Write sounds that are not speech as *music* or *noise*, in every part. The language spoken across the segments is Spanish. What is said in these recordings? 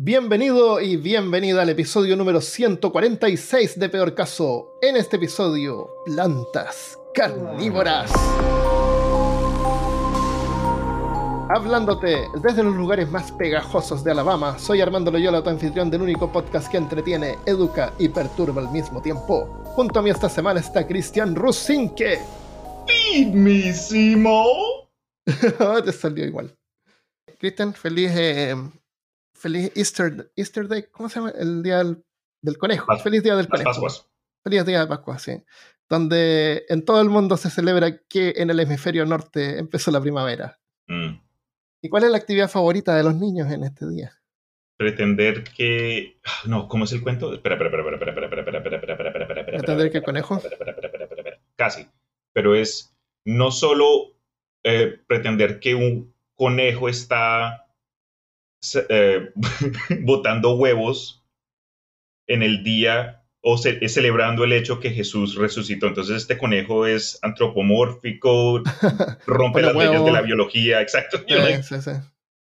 Bienvenido y bienvenida al episodio número 146 de Peor Caso. En este episodio, plantas carnívoras. Hablándote desde los lugares más pegajosos de Alabama, soy Armando Loyola, tu anfitrión del único podcast que entretiene, educa y perturba al mismo tiempo. Junto a mí esta semana está Cristian Rusinque. ¡Mismísimo! *laughs* Te salió igual. Cristian, feliz eh, feliz Easter, Easter Day, ¿cómo se llama? El día del, conejo. feliz día del conejo. Feliz día de Pascua, sí. Donde en todo el mundo se celebra que en el hemisferio norte empezó la primavera. Mm. ¿Y cuál es la actividad favorita de los niños en este día? Pretender que. No, ¿cómo es el cuento? Espera, espera, espera, espera, espera, espera, espera, espera, espera, espera, espera, espera. ¿Pretender que el conejo? Casi. Pero es no solo pretender que un conejo está eh, *laughs* botando huevos en el día o celebrando el hecho que Jesús resucitó. Entonces este conejo es antropomórfico, *laughs* rompe las leyes de la biología, exacto.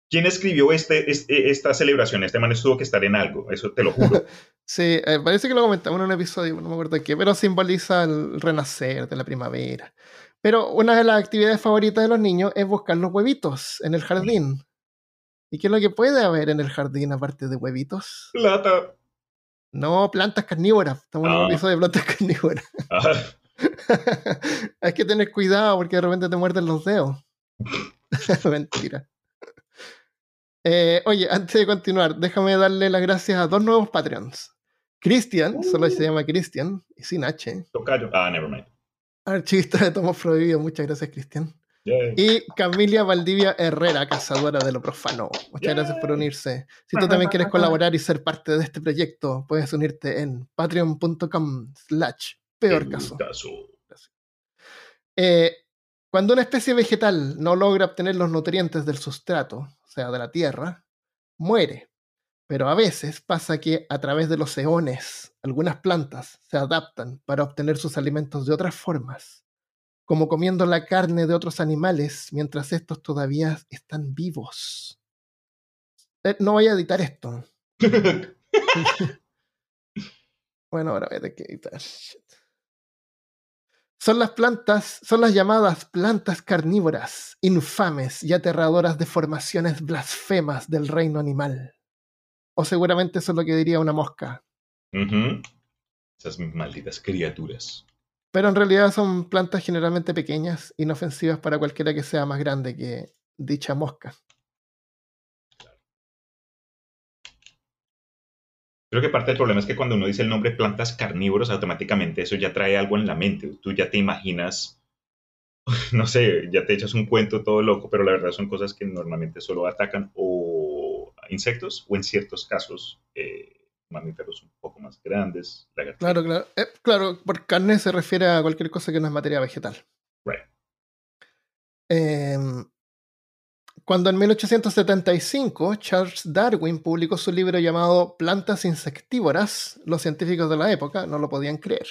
¿Quién escribió este, este, esta celebración? Este man tuvo que estar en algo, eso te lo juro. *laughs* sí, eh, parece que lo comentamos en un episodio, no me acuerdo de qué, pero simboliza el renacer de la primavera. Pero una de las actividades favoritas de los niños es buscar los huevitos en el jardín. ¿Y qué es lo que puede haber en el jardín aparte de huevitos? Plata. No, plantas carnívoras. Estamos en un ah. episodio de plantas *laughs* carnívoras. Ah. *laughs* Hay que tener cuidado porque de repente te muerden los dedos. *laughs* Mentira. Eh, oye, antes de continuar, déjame darle las gracias a dos nuevos Patreons. Christian, solo se uh. llama Christian, y sin H. Tocayo. Ah, never mind. Archivista de Tomos Prohibido. Muchas gracias, Cristian. Y Camilia Valdivia Herrera, cazadora de lo profano. Muchas gracias por unirse. Si tú también quieres colaborar y ser parte de este proyecto, puedes unirte en patreon.com slash peor caso. Eh, cuando una especie vegetal no logra obtener los nutrientes del sustrato, o sea, de la tierra, muere. Pero a veces pasa que a través de los eones, algunas plantas se adaptan para obtener sus alimentos de otras formas como comiendo la carne de otros animales mientras estos todavía están vivos. Eh, no voy a editar esto. *laughs* bueno, ahora voy a tener que editar. Son las plantas, son las llamadas plantas carnívoras, infames y aterradoras deformaciones blasfemas del reino animal. O seguramente eso es lo que diría una mosca. Esas malditas criaturas. Pero en realidad son plantas generalmente pequeñas, inofensivas para cualquiera que sea más grande que dicha mosca. Creo que parte del problema es que cuando uno dice el nombre plantas carnívoros, automáticamente eso ya trae algo en la mente. Tú ya te imaginas, *laughs* no sé, ya te echas un cuento todo loco, pero la verdad son cosas que normalmente solo atacan o insectos o en ciertos casos eh, mamíferos un poco más grandes. Claro, claro. Eh, claro, por carne se refiere a cualquier cosa que no es materia vegetal. Right. Em, cuando en 1875 Charles Darwin publicó su libro llamado Plantas insectívoras, los científicos de la época no lo podían creer.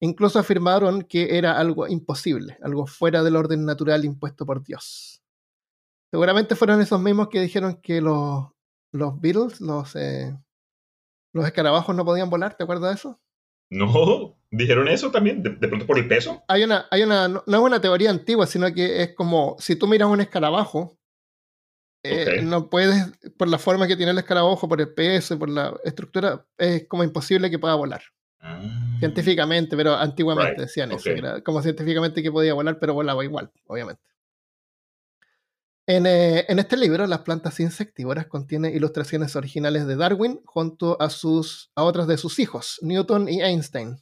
Incluso afirmaron que era algo imposible, algo fuera del orden natural impuesto por Dios. Seguramente fueron esos mismos que dijeron que los, los Beatles, los, eh, los escarabajos no podían volar, ¿te acuerdas de eso? No, dijeron eso también, de, pronto por el peso. Hay una, hay una, no, es una teoría antigua, sino que es como, si tú miras un escarabajo, eh, no puedes, por la forma que tiene el escarabajo, por el peso, por la estructura, es como imposible que pueda volar. Ah. Científicamente, pero antiguamente decían eso, como científicamente que podía volar, pero volaba igual, obviamente. Eh, en, este libro, Las plantas insectívoras contiene ilustraciones originales de Darwin junto a, sus, a otros de sus hijos, Newton y Einstein.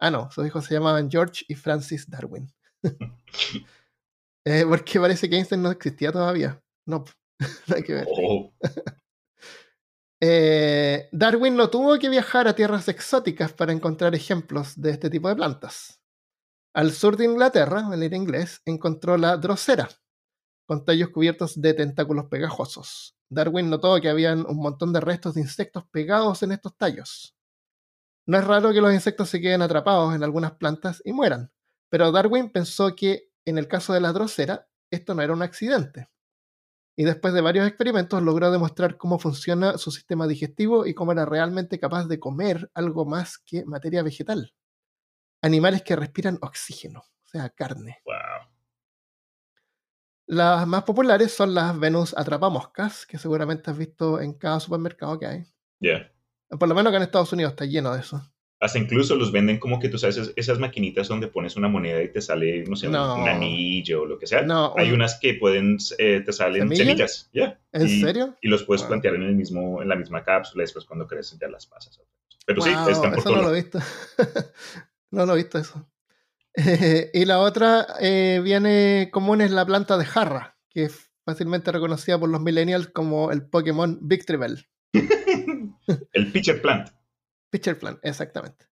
Ah, no, sus hijos se llamaban George y Francis Darwin. *laughs* eh, porque parece que Einstein no existía todavía. No, *laughs* no hay que ver. Oh. *laughs* Eh, Darwin no tuvo que viajar a tierras exóticas para encontrar ejemplos de este tipo de plantas. Al sur de Inglaterra, en el inglés, encontró la drosera, con tallos cubiertos de tentáculos pegajosos. Darwin notó que habían un montón de restos de insectos pegados en estos tallos. No es raro que los insectos se queden atrapados en algunas plantas y mueran, pero Darwin pensó que en el caso de la drosera esto no era un accidente. y después de varios experimentos logró demostrar cómo funciona su sistema digestivo y cómo era realmente capaz de comer algo más que materia vegetal. Animales que respiran oxígeno, o sea, carne. Wow. Las más populares son las Venus atrapamoscas, que seguramente has visto en cada supermercado que hay. Yeah. Por lo menos acá en Estados Unidos está lleno de eso. Hasta incluso los venden como que tú sabes, es- esas maquinitas donde pones una moneda y te sale, no sé, un- No. un anillo o lo que sea. No, Hay un- unas que pueden, eh, te salen ¿Semillas? semillas. ya ¿En y, serio? Y los puedes Wow. plantear en, el mismo, en la misma cápsula y después cuando crecen ya las pasas. Pero sí, Wow, están por eso todo no lo he visto. *laughs* no lo he visto eso. *laughs* y la otra eh, viene común es la planta de jarra, que es fácilmente reconocida por los millennials como el Pokémon Victreebel. *laughs* El pitcher plant. Pitcher Plant, exactamente.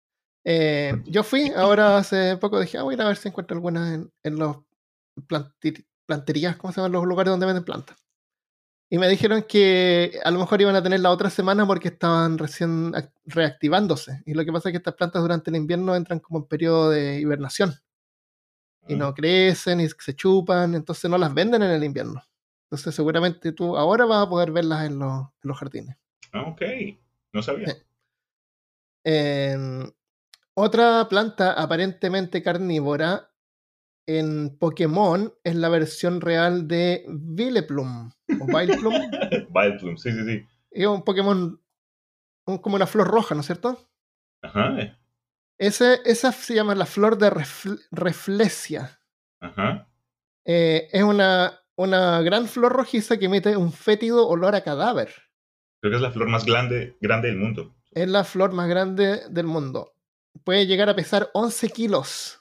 Eh, yo fui, ahora hace poco dije, ah, voy a ir a ver si encuentro algunas en, en los planterías, ¿cómo se llaman los lugares donde venden plantas? Y me dijeron que a lo mejor iban a tener la otra semana porque estaban recién ac- reactivándose. Y lo que pasa es que estas plantas durante el invierno entran como en periodo de hibernación. Y no crecen y se chupan, entonces no las venden en el invierno. Entonces seguramente tú ahora vas a poder verlas en los, en los jardines. Ah, ok, no sabía. Sí. En otra planta aparentemente carnívora en Pokémon es la versión real de Vileplume o Vileplume. *laughs* Vileplume, sí, sí, sí. es un Pokémon un- como una flor roja, ¿no es cierto? Ajá, Ese, esa se llama la flor de refl- reflexia. ajá. Eh, es una, una gran flor rojiza que emite un fétido olor a cadáver. Creo que es la flor más grande, grande del mundo. Es la flor más grande del mundo. Puede llegar a pesar 11 kilos.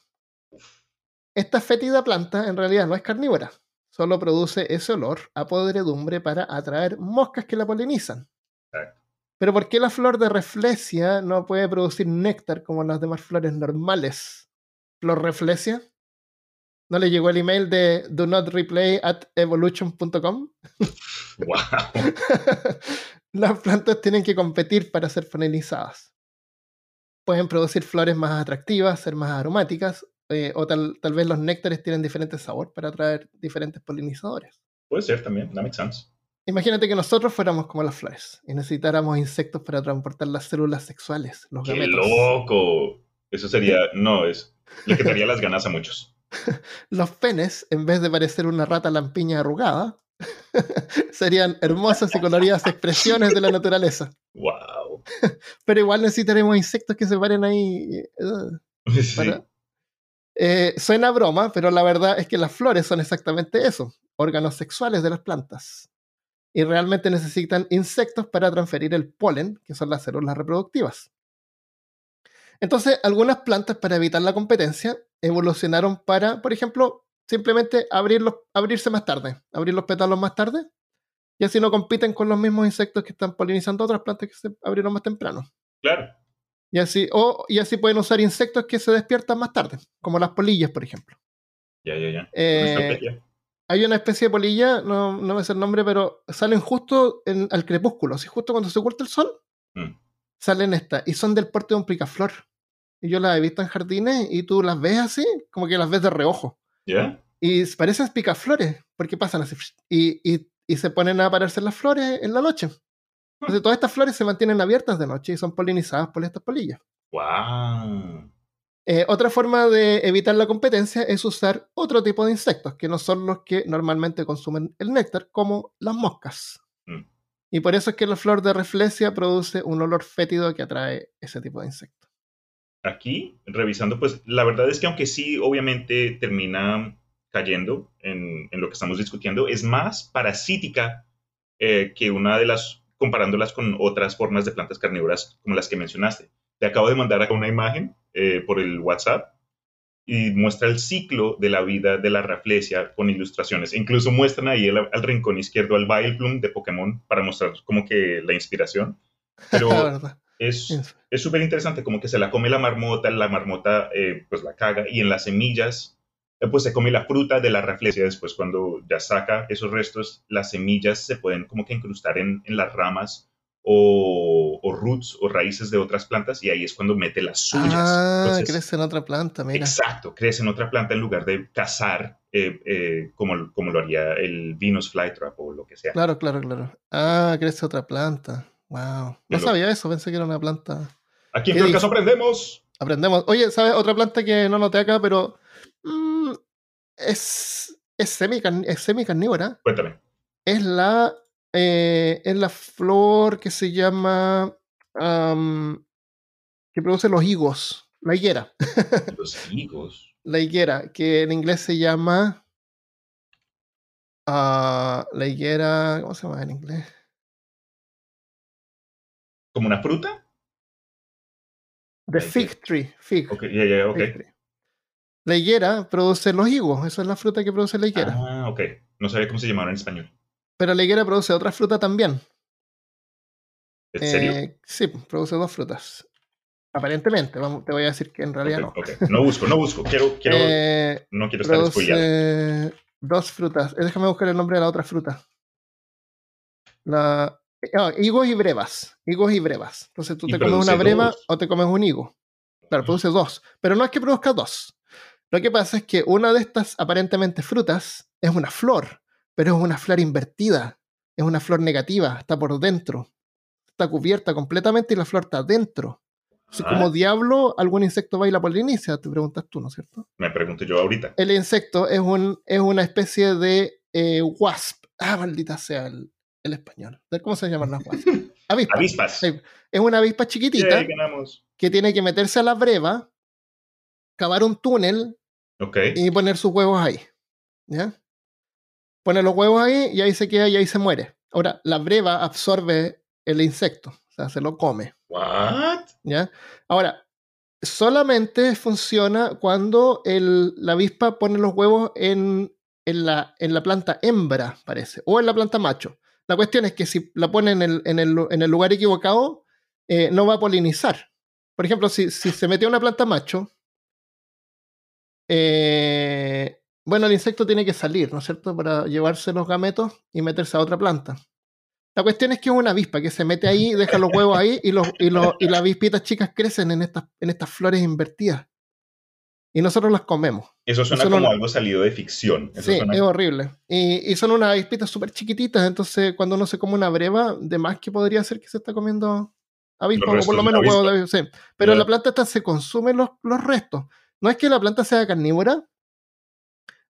Esta fétida planta en realidad no es carnívora. Solo produce ese olor a podredumbre para atraer moscas que la polinizan. Exacto. Pero ¿por qué la flor de reflexia no puede producir néctar como las demás flores normales? ¿Flor reflexia? ¿No le llegó el email de do not replay at evolution.com? Wow. *laughs* Las plantas tienen que competir para ser polinizadas. Pueden producir flores más atractivas, ser más aromáticas, eh, o tal, tal vez los néctares tienen diferente sabor para atraer diferentes polinizadores. Puede ser también, that makes sense. Imagínate que nosotros fuéramos como las flores y necesitáramos insectos para transportar las células sexuales, los ¡Qué gametos. loco! Eso sería, *laughs* no, es, le quitaría las ganas a muchos. *laughs* Los penes, en vez de parecer una rata lampiña arrugada, *laughs* serían hermosas y coloridas expresiones de la naturaleza. Wow. Pero igual necesitaremos insectos que se paren ahí. eh, Sí. para- Eh, suena broma, pero la verdad es que las flores son exactamente eso, órganos sexuales de las plantas. Y realmente necesitan insectos para transferir el polen, que son las células reproductivas. Entonces, algunas plantas para evitar la competencia evolucionaron para, por ejemplo, simplemente abrirse más tarde, abrir los pétalos más tarde, y así no compiten con los mismos insectos que están polinizando otras plantas que se abrieron más temprano. Claro. Y así, o, y así pueden usar insectos que se despiertan más tarde, como las polillas, por ejemplo. Ya, ya, ya. Eh. Hay una especie de polilla, no, no me sé el nombre, pero salen justo en- al crepúsculo, así justo cuando se oculta el sol, Mm. salen estas, y son del porte de un picaflor. Y yo las he visto en jardines y tú las ves así, como que las ves de reojo. ¿Ya? Y parecen picaflores, porque pasan así, y, y, y se ponen a aparecer las flores en la noche. Entonces todas estas flores se mantienen abiertas de noche y son polinizadas por estas polillas. Wow. Eh, otra forma de evitar la competencia es usar otro tipo de insectos, que no son los que normalmente consumen el néctar, como las moscas. Mm. Y por eso es que la flor de reflexia produce un olor fétido que atrae ese tipo de insectos. Aquí, revisando, pues la verdad es que aunque sí, obviamente termina cayendo en, en lo que estamos discutiendo, es más parasítica eh, que una de las, comparándolas con otras formas de plantas carnívoras como las que mencionaste. Te acabo de mandar acá una imagen eh, por el WhatsApp y muestra el ciclo de la vida de la raflesia con ilustraciones. Incluso muestran ahí el- al rincón izquierdo al Vileplume de Pokémon para mostrar como que la inspiración. Pero *laughs* es súper interesante, como que se la come la marmota, la marmota eh, pues la caga y en las semillas pues se come la fruta de la raflesia. Después cuando ya saca esos restos, las semillas se pueden como que incrustar en, en las ramas o, o roots o raíces de otras plantas y ahí es cuando mete las suyas. Ah, Entonces, crece en otra planta, mira. Exacto, crece en otra planta en lugar de cazar eh, eh, como, como lo haría el Venus Flytrap o lo que sea. Claro, claro, claro. Ah, crece otra planta. Wow. No sabía eso, pensé que era una planta. Aquí en caso aprendemos. Aprendemos. Oye, ¿sabes? Otra planta que no noté acá, pero mm, es, es, semi semicarnívora. Cuéntame. Es la, eh, es la flor que se llama. que produce los higos. La higuera. *laughs* Los higos. la higuera, que en inglés se llama. Uh, la higuera. ¿Cómo se llama en inglés? ¿Como una fruta? The fig tree. Fig. Okay, yeah, yeah, okay. La higuera produce los higos. Esa es la fruta que produce la higuera. Ah, ok. No sabía cómo se llamaba en español. Pero la higuera produce otra fruta también. ¿En serio? Eh, sí, produce dos frutas. Aparentemente, vamos, te voy a decir que en realidad no. Okay. No busco, no busco. Quiero, quiero, eh, no quiero estar spoileado. Dos frutas. Eh, déjame buscar el nombre de la otra fruta. La, oh, higos y brevas. Higos y brevas. Entonces tú te comes una breva o te comes un higo. Claro, produce dos. Pero no es que produzca dos. Lo que pasa es que una de estas aparentemente frutas es una flor, pero es una flor invertida. Es una flor negativa, está por dentro. Está cubierta completamente y la flor está dentro. Si como ah. diablo algún insecto baila poliniza, te preguntas tú, ¿no es cierto? Me pregunto yo ahorita. El insecto es, un, es una especie de eh, wasp. Ah, maldita sea el, español. ¿Cómo se llaman las wasps? *laughs* Avispas. Es una avispa chiquitita que tiene que meterse a la breva, cavar un túnel y poner sus huevos ahí. ¿Ya? Pone los huevos ahí y ahí se queda y ahí se muere. Ahora, la breva absorbe el insecto, o sea, se lo come. What? ¿Ya? Ahora, solamente funciona cuando el, la avispa pone los huevos en, en, la, en la planta hembra, parece, o en la planta macho. La cuestión es que si la pone en el, en el, en el lugar equivocado, eh, no va a polinizar. Por ejemplo, si, si se metió una planta macho, eh, bueno, el insecto tiene que salir, ¿no es cierto?, para llevarse los gametos y meterse a otra planta. La cuestión es que es una avispa que se mete ahí, deja los huevos ahí y, los, y, y las avispitas chicas crecen en estas, en estas flores invertidas. Y nosotros las comemos. Eso suena como algo salido de ficción. sí, es horrible. Y, y son unas avispitas súper chiquititas, entonces cuando uno se come una breva, de más que podría ser que se está comiendo avispa, o por lo menos huevos de avispa. Sí. Pero la planta esta se consumen los, los restos. No es que la planta sea carnívora,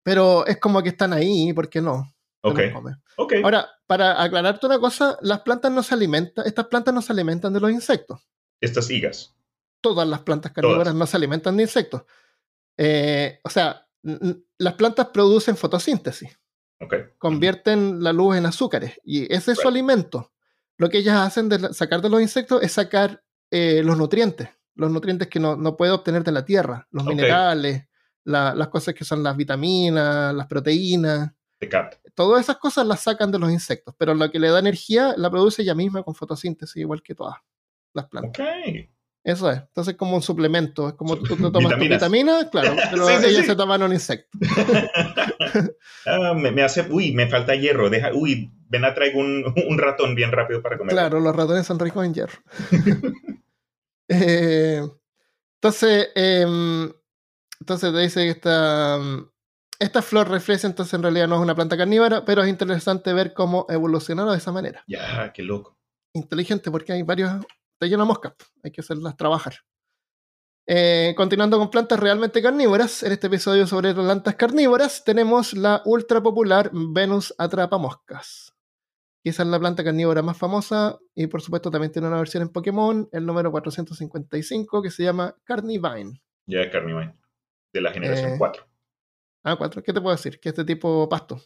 pero es como que están ahí, ¿por qué no? Okay. Ahora, para aclararte una cosa, las plantas no se alimentan, estas plantas no se alimentan de los insectos. Estas higas. Todas las plantas carnívoras no se alimentan de insectos. Eh, o sea, las plantas producen fotosíntesis. Okay. Convierten la luz en azúcares y ese es su alimento. Lo que ellas hacen de sacar de los insectos es sacar eh, los nutrientes, los nutrientes que no, no, puede obtener de la tierra, los minerales, las cosas que son las vitaminas, las proteínas. Todas esas cosas las sacan de los insectos, pero lo que le da energía la produce ella misma con fotosíntesis, igual que todas las plantas. Eso es. Entonces, como un suplemento. Es como tú, te tomas tu vitamina, claro, *laughs* pero ellos se toman un insecto. *laughs* Ah, me, hace, uy, me falta hierro. Deja, uy, ven a traigo un, un, ratón bien rápido para comer. Claro, los ratones son ricos en hierro. *laughs* Eh, entonces, em, entonces te dice que esta, esta flor refleja, entonces en realidad no es una planta carnívora, pero es interesante ver cómo evolucionaron de esa manera. Ya, qué loco. Inteligente porque hay varios, te llena moscas, hay que hacerlas trabajar. Eh, continuando con plantas realmente carnívoras, en este episodio sobre plantas carnívoras tenemos la ultra popular Venus atrapa moscas. Esa es la planta carnívora más famosa y por supuesto también tiene una versión en Pokémon, el número 455, que se llama Carnivine. Ya, Carnivine, de la generación 4. Eh, Ah, cuatro. ¿Qué te puedo decir? Que este tipo pasto.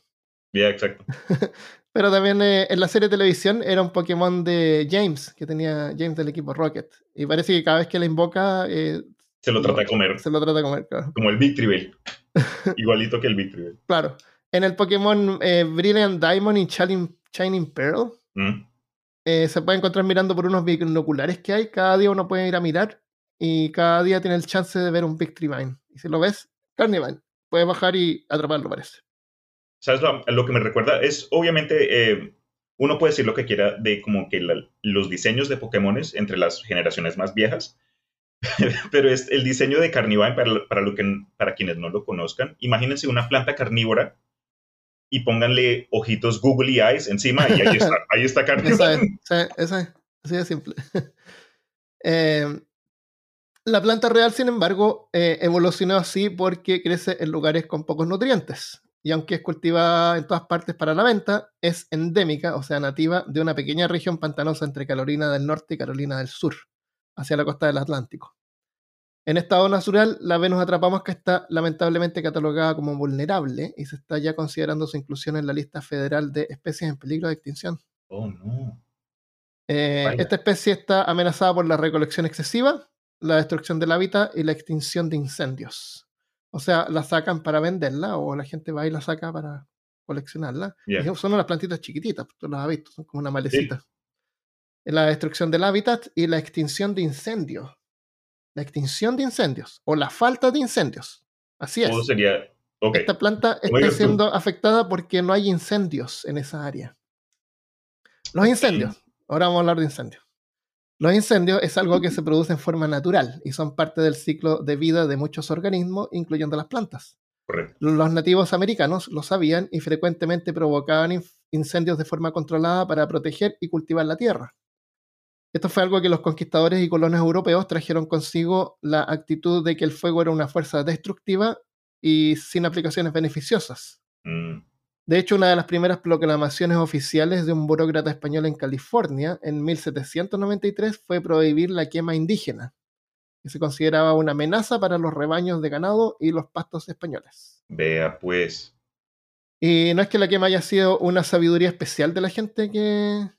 Ya, exacto. *laughs* Pero también eh, en la serie de televisión era un Pokémon de James, que tenía James del equipo Rocket. Y parece que cada vez que la invoca. Eh, se lo trata de comer. Se lo trata de comer, claro. Como el Victreebel. *laughs* Igualito que el Victreebel. Claro. En el Pokémon eh, Brilliant Diamond y Shining, Pearl, mm. se puede encontrar mirando por unos binoculares que hay. Cada día uno puede ir a mirar y cada día tiene el chance de ver un Victreebine. Y si lo ves, Carnivine puede bajar y atraparlo, parece. ¿Sabes lo, que me recuerda? Es obviamente, eh, uno puede decir lo que quiera de como que los diseños de Pokémon entre las generaciones más viejas, *laughs* pero es el diseño de Carnivine, para, para, lo que, para quienes no lo conozcan, imagínense una planta carnívora y pónganle ojitos googly eyes encima y ahí está, ahí está. *laughs* Esa es, esa es, así de simple. *laughs* eh, la planta real, sin embargo, eh, evolucionó así porque crece en lugares con pocos nutrientes. Y aunque es cultivada en todas partes para la venta, es endémica, o sea, nativa de una pequeña región pantanosa entre Carolina del Norte y Carolina del Sur, hacia la costa del Atlántico. En estado natural, la Venus atrapamos que está lamentablemente catalogada como vulnerable y se está ya considerando su inclusión en la lista federal de especies en peligro de extinción. Oh, no. Eh, esta especie está amenazada por la recolección excesiva, la destrucción del hábitat y la extinción de incendios. O sea, la sacan para venderla o la gente va y la saca para coleccionarla. Yeah. Son unas plantitas chiquititas, tú las has visto, son como una malecita. La destrucción del hábitat y la extinción de incendios. La extinción de incendios o la falta de incendios. Así es. ¿Cómo sería? Okay. Esta planta está siendo afectada porque no hay incendios en esa área. Los incendios. Ahora vamos a hablar de incendios. Los incendios es algo que se produce en forma natural y son parte del ciclo de vida de muchos organismos, incluyendo las plantas. Correcto. Los nativos americanos lo sabían y frecuentemente provocaban incendios de forma controlada para proteger y cultivar la tierra. Esto fue algo que los conquistadores y colonos europeos trajeron consigo la actitud de que el fuego era una fuerza destructiva y sin aplicaciones beneficiosas. Mm. De hecho, una de las primeras proclamaciones oficiales de un burócrata español en California en 1793 fue prohibir la quema indígena, que se consideraba una amenaza para los rebaños de ganado y los pastos españoles. Vea pues. Y no es que la quema haya sido una sabiduría especial de la gente que,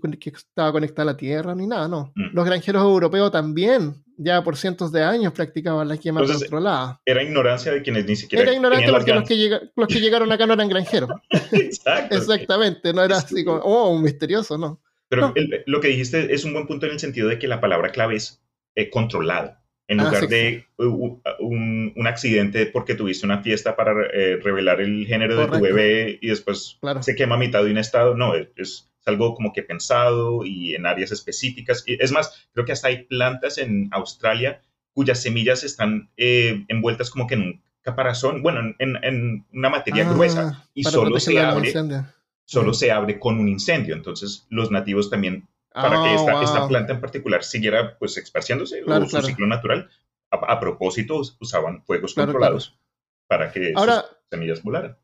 que, que estaba conectada a la tierra ni nada, no. Mm. Los granjeros europeos también, ya por cientos de años, practicaban la quema Entonces, controlada. Era ignorancia de quienes ni siquiera. Era las porque los que, llega- los que llegaron acá no eran granjeros. *laughs* Exacto. Exactamente, no era así como, oh, un misterioso, no. Pero No. el- lo que dijiste es un buen punto en el sentido de que la palabra clave es eh, controlado. En Ah, lugar sí, de uh, un, un accidente porque tuviste una fiesta para eh, revelar el género de tu bebé y después Claro. se quema a mitad de un estado. No, es, es algo como que pensado y en áreas específicas. Es más, creo que hasta hay plantas en Australia cuyas semillas están eh, envueltas como que en un caparazón, bueno, en, en- una materia Ah, gruesa y solo se abre, solo Mm. se abre con un incendio. Entonces los nativos también para que esta, wow. esta planta en particular siguiera pues esparciéndose Claro, o su claro. ciclo natural. A, a propósito, us- usaban fuegos Claro, controlados para que Ahora- sus semillas volaran.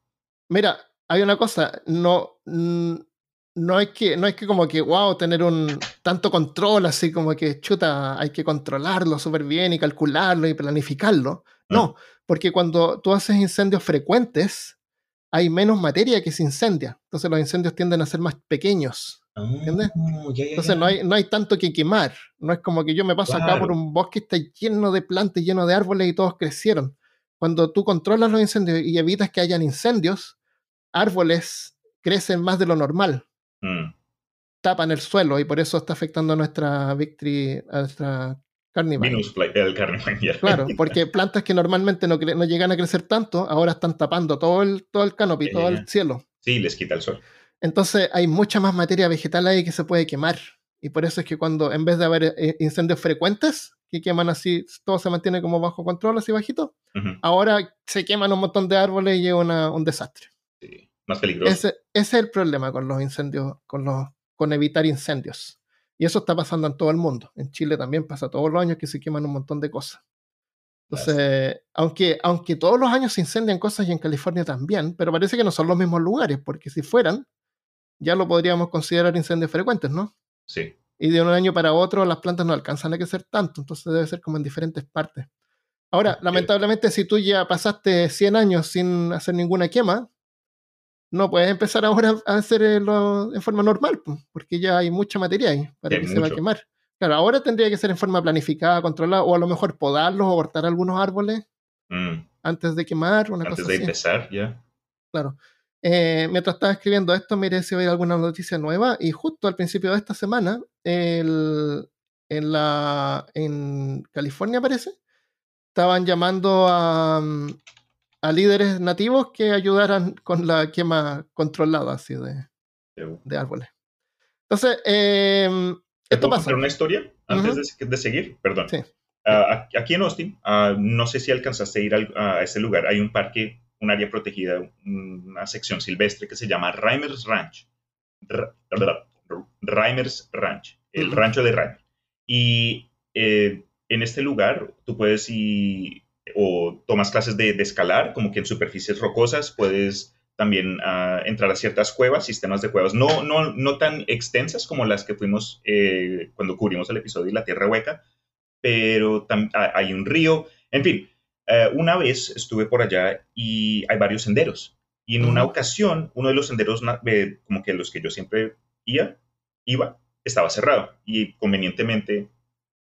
Mira, hay una cosa, no, mm, no hay que, no hay que como que, wow, tener un tanto control, así como que, chuta, hay que controlarlo súper bien y calcularlo y planificarlo. No, porque cuando tú haces incendios frecuentes, hay menos materia que se incendia. Entonces los incendios tienden a ser más pequeños. ¿Entiendes? Ah, ya, ya, Entonces ya. no hay, no hay tanto que quemar. No es como que yo me paso acá por un bosque está lleno de plantas, lleno de árboles y todos crecieron. Cuando tú controlas los incendios y evitas que hayan incendios, árboles crecen más de lo normal, Mm, tapan el suelo y por eso está afectando a nuestra victory, a nuestra carnivore. Venus fly- el carnivore, ya. Claro, *laughs* porque plantas que normalmente no, no llegan a crecer tanto, ahora están tapando todo el, todo el canopy, todo el cielo. Sí, les quita el sol. Entonces hay mucha más materia vegetal ahí que se puede quemar. Y por eso es que cuando en vez de haber eh, incendios frecuentes, que queman así, todo se mantiene como bajo control, así bajito, ahora se queman un montón de árboles y es una- un desastre. Más peligroso. Ese, ese es el problema con los incendios, con, los, con evitar incendios. Y eso está pasando en todo el mundo. En Chile también pasa todos los años que se queman un montón de cosas. Entonces, aunque, aunque todos los años se incendian cosas y en California también, pero parece que no son los mismos lugares, porque si fueran, ya lo podríamos considerar incendios frecuentes, ¿no? Sí. Y de un año para otro las plantas no alcanzan a crecer tanto, entonces debe ser como en diferentes partes. Ahora, lamentablemente, si tú ya pasaste 100 años sin hacer ninguna quema, no puedes empezar ahora a hacerlo en forma normal, porque ya hay mucha materia ahí para Hay que se va a mucho. quemar. Claro, ahora tendría que ser en forma planificada, controlada, o a lo mejor podarlos o cortar algunos árboles Mm, antes de quemar, una Antes cosa de así. empezar, ya. Claro. Eh, mientras estaba escribiendo esto, miré si había alguna noticia nueva y justo al principio de esta semana, el- en, la, en California parece, estaban llamando a, mm, a líderes nativos que ayudaran con la quema controlada así de, De- árboles. Entonces, eh, ¿Te esto puedo pasa. contar una historia antes Ujú. de, de seguir? Perdón. Sí. Ah, aquí en Austin, ah, no sé si alcanzaste a ir a ese lugar, hay un parque, un área protegida, una sección silvestre que se llama Reimers Ranch. Reimers Ranch, el rancho de Reimer. Y eh, en este lugar tú puedes ir o tomas clases de, escalar, como que en superficies rocosas puedes también ah, entrar a ciertas cuevas, sistemas de cuevas, no, no, no tan extensas como las que fuimos eh, cuando cubrimos el episodio de la Tierra Hueca, pero ah, hay un río, en fin. Eh, una vez estuve por allá y hay varios senderos. Y en una ocasión, uno de los senderos, como que los que yo siempre iba, iba, estaba cerrado. Y convenientemente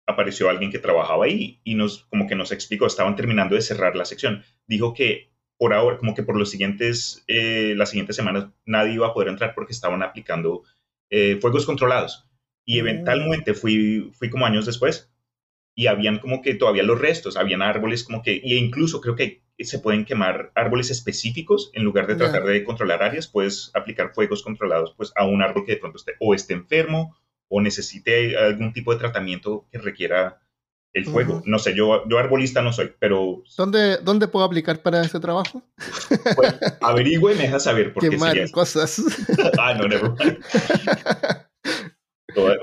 apareció alguien que trabajaba ahí y nos, como que nos explicó, estaban terminando de cerrar la sección. Dijo que por ahora, como que por los siguientes, eh, las siguientes semanas, nadie iba a poder entrar porque estaban aplicando eh, fuegos controlados. Y eventualmente fui, fui como años después y habían como que todavía los restos, habían árboles como que, e incluso creo que se pueden quemar árboles específicos en lugar de tratar de controlar áreas, puedes aplicar fuegos controlados pues a un árbol que de pronto esté o esté enfermo o necesite algún tipo de tratamiento que requiera el fuego. No sé, yo, yo arbolista no soy, pero... ¿Dónde, ¿Dónde puedo aplicar para ese trabajo? Pues, *laughs* averigüe y me deja saber. Porque quemar cosas. *laughs* ah, no, never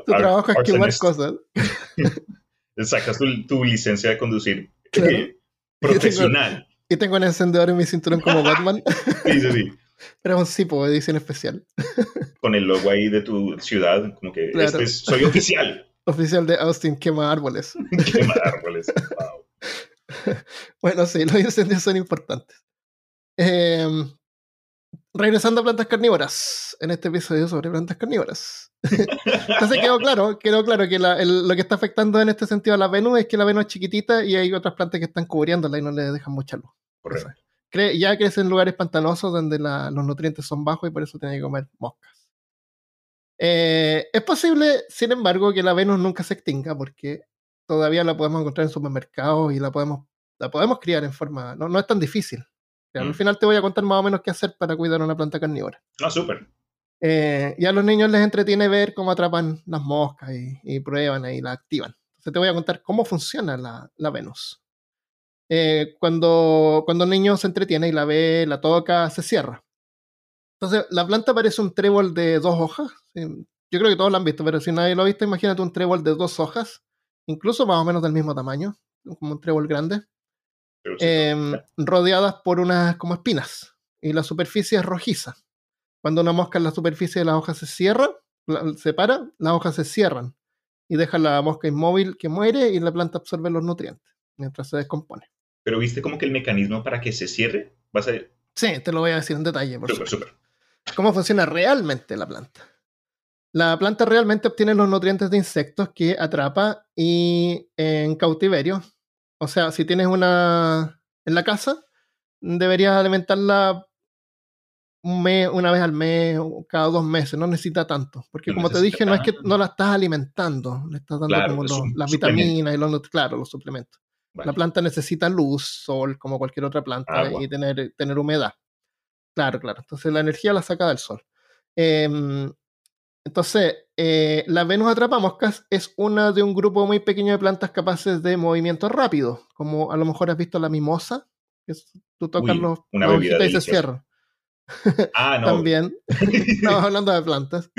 tu trabajo es quemar cosas. *laughs* Sacas tu, tu, licencia de conducir eh, profesional. Y tengo, un encendedor en mi cinturón como Batman. sí, sí, sí. Pero un tipo edición especial. *laughs* Con el logo ahí de tu ciudad, como que este soy oficial. *laughs* Oficial de Austin, quema árboles. *laughs* quema árboles, wow. bueno, sí, los incendios son importantes. Em, regresando a plantas carnívoras, en este episodio sobre plantas carnívoras. Entonces quedó claro, quedó claro que lo que está afectando en este sentido a la Venus es que la Venus es chiquitita y hay otras plantas que están cubriéndola y no le dejan mucha luz. Correcto ya crece en lugares pantanosos donde los nutrientes son bajos y por eso tiene que comer moscas. Eh, es posible, sin embargo, que la Venus nunca se extinga porque todavía la podemos encontrar en supermercados y la podemos, la podemos criar en forma. No, no es tan difícil. Al mm. final te voy a contar más o menos qué hacer para cuidar una planta carnívora. Ah, súper. Eh, y a los niños les entretiene ver cómo atrapan las moscas y, prueban y la activan. Entonces te voy a contar cómo funciona la, la Venus. Eh, cuando, cuando un niño se entretiene y la ve, la toca, se cierra. Entonces, la planta parece un trébol de dos hojas. Yo creo que todos lo han visto, pero si nadie lo ha visto, imagínate un trébol de dos hojas, incluso más o menos del mismo tamaño, como un trébol grande, em, rodeadas por unas como espinas. Y la superficie es rojiza. Cuando una mosca en la superficie de la hoja se cierra, se para, las hojas se cierran y deja la mosca inmóvil que muere y la planta absorbe los nutrientes mientras se descompone. Pero viste como que el mecanismo para que se cierre, vas a... Sí, te lo voy a decir en detalle. Por ¿Cómo funciona realmente la planta? La planta realmente obtiene los nutrientes de insectos que atrapa y en cautiverio. O sea, si tienes una en la casa, deberías alimentarla un mes, una vez al mes, cada dos meses, no necesita tanto. Porque como te dije, no es que no la estás alimentando, le estás dando como las vitaminas y los, claro, los suplementos. La planta necesita luz, sol, como cualquier otra planta, y tener, tener humedad. Claro, claro. Entonces la energía la saca del sol. Em, entonces, eh, la Venus atrapa moscas es una de un grupo muy pequeño de plantas capaces de movimiento rápido, como a lo mejor has visto la mimosa, que tú tocas los, una y se cierra. Ah, *laughs* no. También. Estamos *laughs* hablando de plantas.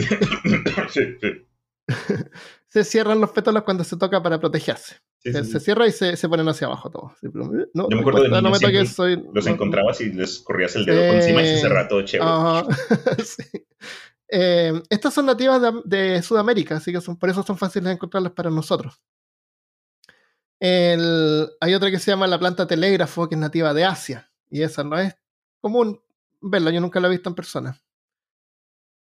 sí, sí. *laughs* se cierran los pétalos cuando se toca para protegerse se, cierra y se, se, ponen hacia abajo todos. No, Yo me acuerdo de no me soy, los encontrabas y les corrías el dedo encima y se cerraba todo chévere. *laughs* Eh, estas son nativas de, Sudamérica, así que son, por eso son fáciles de encontrarlas para nosotros. hay otra que se llama la planta telégrafo, que es nativa de Asia, y esa no es común verla, yo nunca la he visto en persona.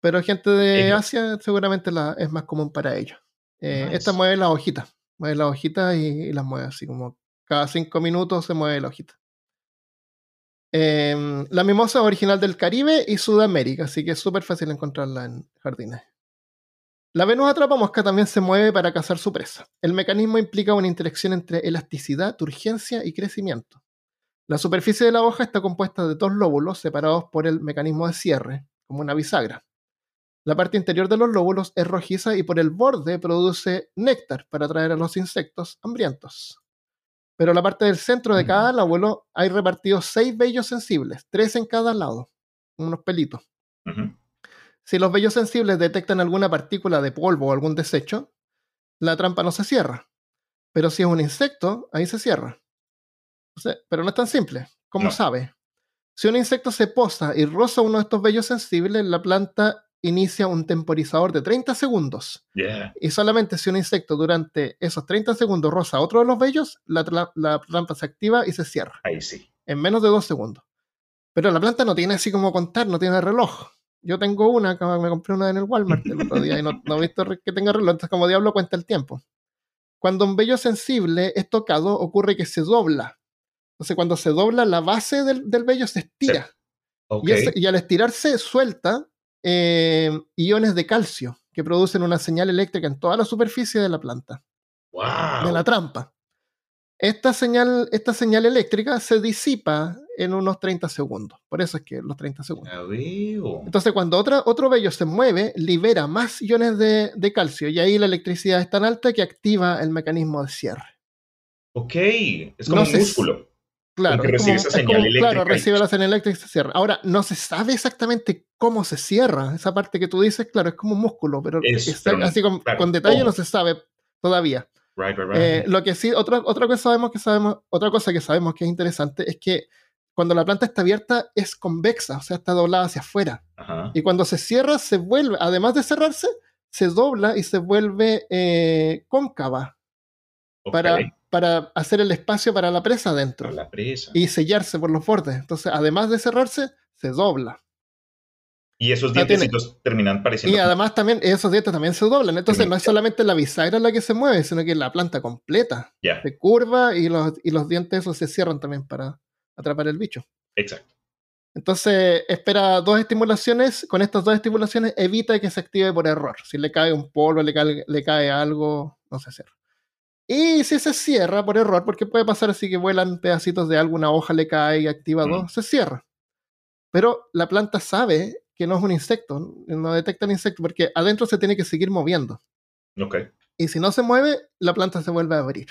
Pero gente de Asia seguramente la, es más común para ellos. Eh, esta mueve las hojitas mueve la hojita y, las mueve así como cada cinco minutos se mueve la hojita. Em, la mimosa original del Caribe y Sudamérica, así que es súper fácil encontrarla en jardines. La Venus atrapa mosca también se mueve para cazar su presa. El mecanismo implica una interacción entre elasticidad, turgencia y crecimiento. La superficie de la hoja está compuesta de dos lóbulos separados por el mecanismo de cierre, como una bisagra. La parte interior de los lóbulos es rojiza y por el borde produce néctar para atraer a los insectos hambrientos. Pero la parte del centro de cada lóbulo hay repartidos seis vellos sensibles, tres en cada lado, unos pelitos. Si los vellos sensibles detectan alguna partícula de polvo o algún desecho, la trampa no se cierra. Pero si es un insecto, ahí se cierra. pero no es tan simple. ¿Cómo sabe? Si un insecto se posa y roza uno de estos vellos sensibles, la planta inicia un temporizador de 30 segundos. Y solamente si un insecto durante esos 30 segundos roza otro de los vellos, la, la, planta se activa y se cierra. Ahí sí. En menos de dos segundos. Pero la planta no tiene así como contar, no tiene reloj. Yo tengo una, me compré una en el Walmart el otro día y no, he visto que tenga reloj, entonces como diablo cuenta el tiempo. Cuando un vello sensible es tocado, ocurre que se dobla. Entonces cuando se dobla, la base del, del vello se estira. Y, al estirarse, suelta eh, iones de calcio que producen una señal eléctrica en toda la superficie de la planta. Wow. De la trampa. Esta señal, esta señal eléctrica se disipa en unos 30 segundos. Por eso es que los 30 segundos. Entonces, cuando otra, otro vello se mueve, libera más iones de, calcio y ahí la electricidad es tan alta que activa el mecanismo de cierre. Ok, es como un músculo. Claro, recibe esa señal eléctrica. Claro, recibe la señal eléctrica y se cierra. Ahora, no se sabe exactamente cómo se cierra. Esa parte que tú dices, claro, es como un músculo, pero, así con, con detalle no se sabe todavía. Eh, lo que sí, otra, otra, cosa sabemos que sabemos, otra cosa que sabemos que es interesante es que cuando la planta está abierta es convexa, o sea, está doblada hacia afuera. Y cuando se cierra, se vuelve, además de cerrarse, se dobla y se vuelve eh, cóncava para, para hacer el espacio para la presa adentro. la presa. Y sellarse por los bordes. Entonces, además de cerrarse, se dobla. Y esos dientes terminan pareciendo. Y además también esos dientes también se doblan. Entonces no es solamente la bisagra la que se mueve, sino que la planta completa se curva y los, y los dientes esos se cierran también para atrapar el bicho. Exacto. Entonces espera dos estimulaciones. Con estas dos estimulaciones evita que se active por error. Si le cae un polvo, le cae, le cae algo, no se cierra. Y si se cierra por error, porque puede pasar así que vuelan pedacitos de alguna hoja, le cae y activa dos, mm. se cierra. Pero la planta sabe que no es un insecto, no detecta el insecto, porque adentro se tiene que seguir moviendo. Ok. Y si no se mueve, la planta se vuelve a abrir.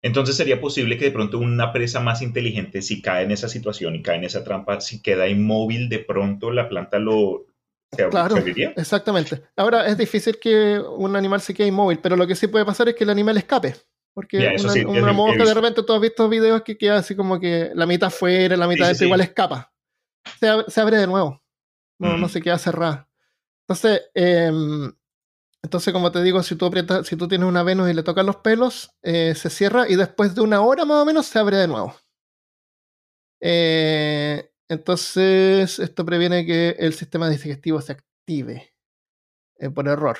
Entonces sería posible que de pronto una presa más inteligente, si cae en esa situación y cae en esa trampa, si queda inmóvil, de pronto la planta lo... ¿Se, claro, exactamente. Ahora es difícil que un animal se quede inmóvil, pero lo que sí puede pasar es que el animal escape. Porque una, mosca, de repente tú has visto videos que queda así como que la mitad fuera, la mitad dentro, igual escapa. se abre de nuevo no, no se queda cerrada. Entonces, em, entonces, como te digo, si tú aprietas, si tú tienes una Venus y le tocan los pelos, eh, se cierra y después de una hora más o menos se abre de nuevo. Eh, entonces, esto previene que el sistema digestivo se active eh, por error.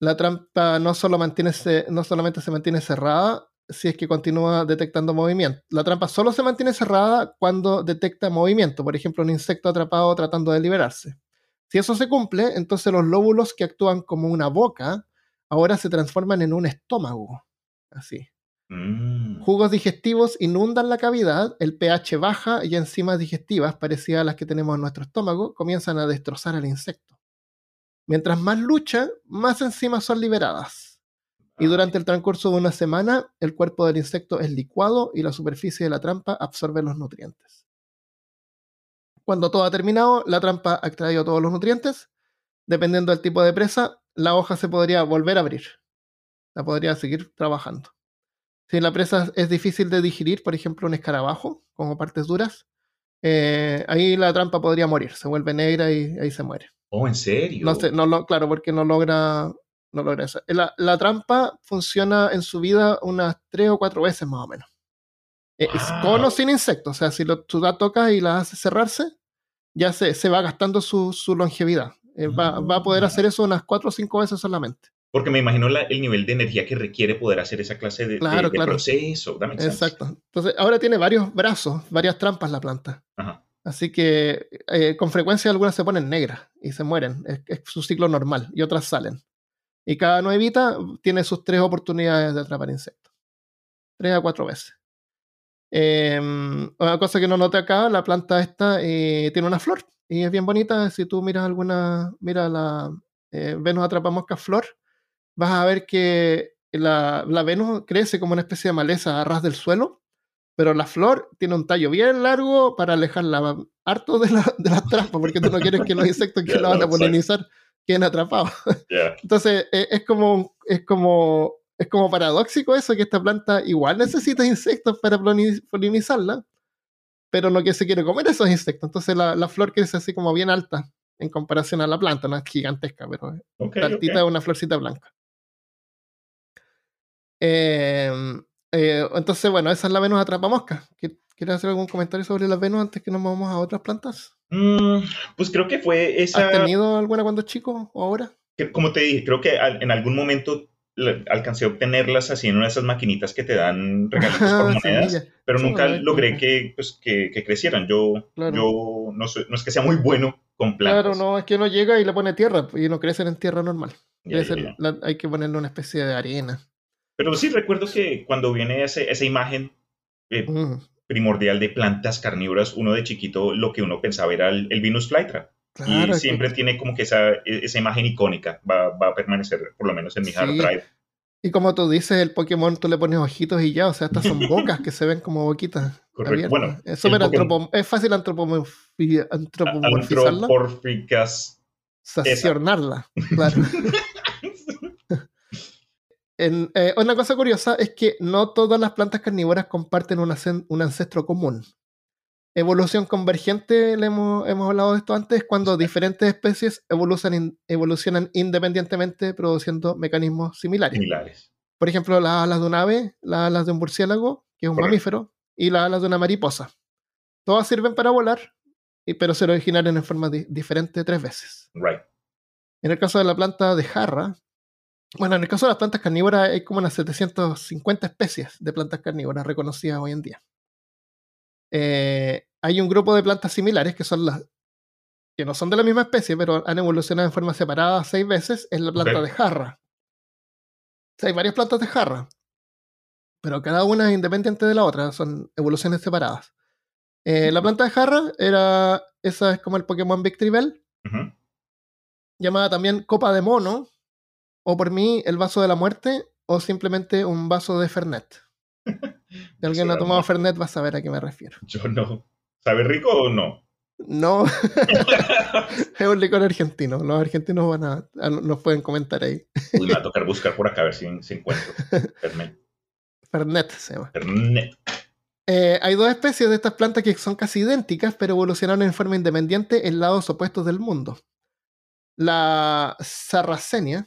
La trampa no, solo mantiene, no solamente se mantiene cerrada, si es que continúa detectando movimiento. La trampa solo se mantiene cerrada cuando detecta movimiento, por ejemplo, un insecto atrapado tratando de liberarse. Si eso se cumple, entonces los lóbulos que actúan como una boca ahora se transforman en un estómago. Así. Mm. Jugos digestivos inundan la cavidad, el pH baja y enzimas digestivas, parecidas a las que tenemos en nuestro estómago, comienzan a destrozar al insecto. Mientras más lucha, más enzimas son liberadas y durante el transcurso de una semana, el cuerpo del insecto es licuado y la superficie de la trampa absorbe los nutrientes. Cuando todo ha terminado, la trampa ha extraído todos los nutrientes. Dependiendo del tipo de presa, la hoja se podría volver a abrir. La podría seguir trabajando. Si la presa es difícil de digerir, por ejemplo, un escarabajo, como partes duras, eh, ahí la trampa podría morir, se vuelve negra y ahí se muere. Oh, ¿en serio? No, sé, no lo, claro, porque no logra no logra eso. La, la, trampa funciona en su vida unas tres o cuatro veces más o menos. Eh, con o sin insectos. O sea, si lo, tú la tocas y la haces cerrarse, ya se, se va gastando su, su longevidad. Eh, va, va, a poder hacer eso unas cuatro o cinco veces solamente. Porque me imagino el nivel de energía que requiere poder hacer esa clase de, claro, claro. proceso. Exacto. Entonces, ahora tiene varios brazos, varias trampas la planta. Así que eh, con frecuencia algunas se ponen negras y se mueren. es, su ciclo normal y otras salen. Y cada nuevita tiene sus tres oportunidades de atrapar insectos. Tres a cuatro veces. Em, una cosa que no noté acá, la planta esta eh, tiene una flor y es bien bonita. Si tú miras alguna, mira la eh, Venus atrapa mosca flor, vas a ver que la, la Venus crece como una especie de maleza a ras del suelo, pero la flor tiene un tallo bien largo para alejarla harto de, la, de las trampas, porque tú no quieres que los insectos *laughs* que la van a polinizar queden atrapados. Entonces, eh, es como, es como, es como paradójico eso, que esta planta igual necesita insectos para polini- polinizarla, pero no que se quiere comer esos insectos. Entonces, la, la flor crece así como bien alta en comparación a la planta, no es gigantesca, pero es Ok, altita, ok. una florcita blanca. Eh, eh, entonces, bueno, esa es la Venus atrapamosca. ¿Qui- ¿Quieres hacer algún comentario sobre la Venus antes que nos movamos a otras plantas? Mm, pues creo que fue ¿Has esa, tenido alguna cuando chico o ahora? que- como te dije, creo que en algún momento alcancé a obtenerlas así en una de esas maquinitas que te dan *laughs* regalitos por Ah, monedas, semilla. pero nunca logré que, pues, que, que crecieran. Yo, Claro. yo no, soy- no es que sea muy bueno con plantas. Claro, no, es que uno llega y le pone tierra y no crecen en tierra normal. Ya, Debe ya, ser- ya. la- hay que ponerle una especie de arena. Pero sí recuerdo que cuando viene ese- esa imagen eh, Mm, primordial de plantas carnívoras, uno de chiquito lo que uno pensaba era el, el Venus flytrap. claro, y es que- siempre tiene como que esa, e, esa imagen icónica, va, va a permanecer por lo menos en mi hard Sí. drive. y como tú dices, el Pokémon tú le pones ojitos y ya, o sea, estas son *laughs* bocas que se ven como boquitas. Correcto. Bueno, es súper el Pokémon- antropo- es fácil antropomorfi- antropomorfizarla, Antropomórficas. sacionarla, claro. *laughs* En- eh, una cosa curiosa es que no todas las plantas carnívoras comparten un, ancestro común. Evolución convergente, le hemos, hemos hablado de esto antes, cuando diferentes especies evolucionan, evolucionan independientemente produciendo mecanismos similares. similares. Por ejemplo, las alas de un ave, las alas de un murciélago, que es un Correcto. mamífero, y las alas de una mariposa. Todas sirven para volar, y- pero se originaron en forma di- diferente tres veces. Right. En el caso de la planta de jarra, bueno, en el caso de las plantas carnívoras hay como unas 750 especies de plantas carnívoras reconocidas hoy en día. Eh, hay un grupo de plantas similares que son las que no son de la misma especie, pero han evolucionado en forma separada seis veces, es la planta de jarra. O sea, hay varias plantas de jarra, pero cada una es independiente de la otra, son evoluciones separadas. Eh, la planta de jarra era, esa es como el Pokémon Victreebel, llamada también copa de mono, o por mí el vaso de la muerte, o simplemente un vaso de Fernet. *laughs* Si alguien Sí, ha tomado no. Fernet va a saber a qué me refiero. Yo no. ¿Sabe rico o no? No, *laughs* *laughs* es un licor argentino. Los argentinos van a, a- nos pueden comentar ahí. Uy, me va a tocar buscar por acá a ver si, si encuentro. Fernet. Fernet se llama. Fernet. Eh, hay dos especies de estas plantas que son casi idénticas, pero evolucionaron en forma independiente en lados opuestos del mundo. La Sarracenia,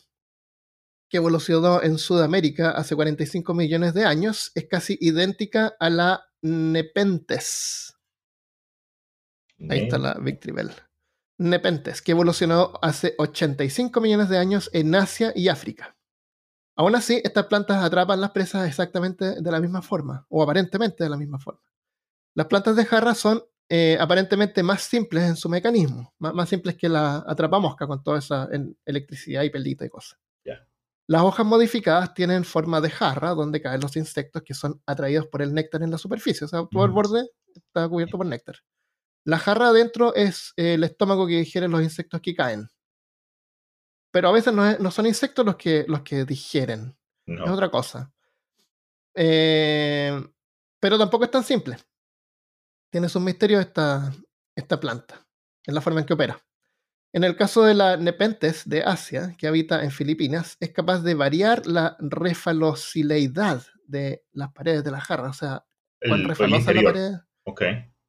que evolucionó en Sudamérica hace 45 millones de años, es casi idéntica a la Nepenthes. Ahí está la Victreebel. Nepenthes, que evolucionó hace 85 millones de años en Asia y África. Aún así, estas plantas atrapan las presas exactamente de la misma forma, o aparentemente de la misma forma. Las plantas de jarra son eh, aparentemente más simples en su mecanismo, más, más simples que la atrapamosca con toda esa en- electricidad y pelita y cosas. Las hojas modificadas tienen forma de jarra, donde caen los insectos que son atraídos por el néctar en la superficie. O sea, todo el borde está cubierto por néctar. La jarra adentro es eh, el estómago que digieren los insectos que caen. Pero a veces no, es- no son insectos los que, los que digieren, es No. otra cosa. Eh, pero tampoco es tan simple. Tiene sus misterios esta, esta planta, en la forma en que opera. En el caso de la Nepenthes de Asia, que habita en Filipinas, es capaz de variar la refalocileidad de las paredes de la jarra. O sea, cuán refalosa la pared. Ok.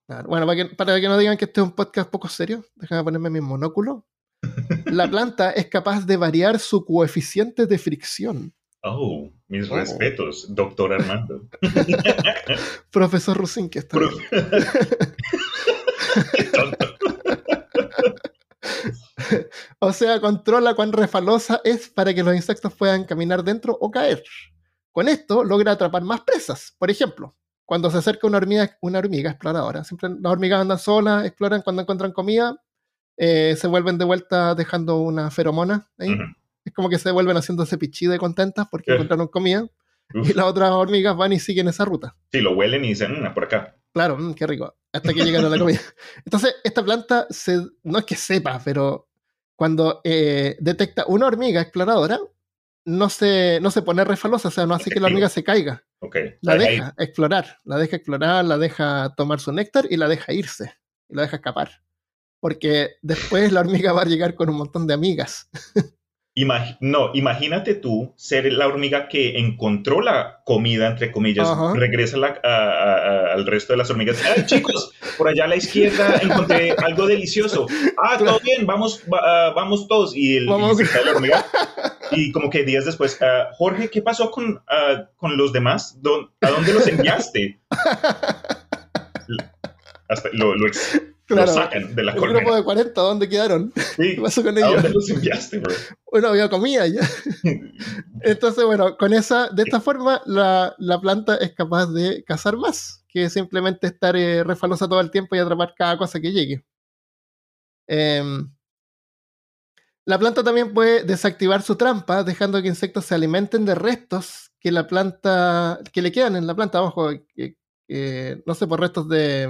Claro. Bueno, para que, para que no digan que este es un podcast poco serio, déjame ponerme mi monóculo. *laughs* La planta es capaz de variar su coeficiente de fricción. Oh, mis Oh. respetos, doctor Armando. *laughs* Profesor Rusin, que está Pro- bien. *laughs* Qué tonto. *laughs* O sea, controla cuán refalosa es para que los insectos puedan caminar dentro o caer. Con esto logra atrapar más presas. Por ejemplo, cuando se acerca una hormiga, una hormiga exploradora, siempre las hormigas andan solas, exploran cuando encuentran comida, eh, se vuelven de vuelta dejando una feromona. Es como que se vuelven haciéndose pichida y contentas porque Eh. encontraron comida. Uf. Y las otras hormigas van y siguen esa ruta. Sí, lo huelen y dicen, "Mm, por acá. Claro, mm, qué rico. Hasta que llegan a la comida. *laughs* Entonces, esta planta se, no es que sepa, pero cuando eh, detecta una hormiga exploradora, no se, no se pone refalosa, o sea, no hace que la hormiga se caiga. Okay. La deja explorar, la deja explorar, la deja tomar su néctar y la deja irse, y la deja escapar. Porque después la hormiga va a llegar con un montón de amigas. *laughs* no, imagínate tú ser la hormiga que encontró la comida, entre comillas, regresa al resto de las hormigas. ¡Ay, chicos! Por allá a la izquierda encontré algo delicioso. ¡Ah, todo bien! Vamos, ah, vamos todos. Y, el, vamos. Y, la hormiga, y como que días después, ah, Jorge, ¿qué pasó con, ah, con los demás? ¿A dónde los enviaste? *laughs* Hasta lo, lo, *laughs* Claro, sacan de la Un grupo de 40, ¿dónde quedaron? ¿Qué pasó con ellos? ¿A dónde los enviaste, bro? *laughs* Bueno, había comida ya. *laughs* Entonces, bueno, con esa, de esta forma, la, la planta es capaz de cazar más que simplemente estar eh, refalosa todo el tiempo y atrapar cada cosa que llegue. Em, la planta también puede desactivar su trampa, dejando que insectos se alimenten de restos que la planta, que le quedan en la planta abajo, no sé, por restos de,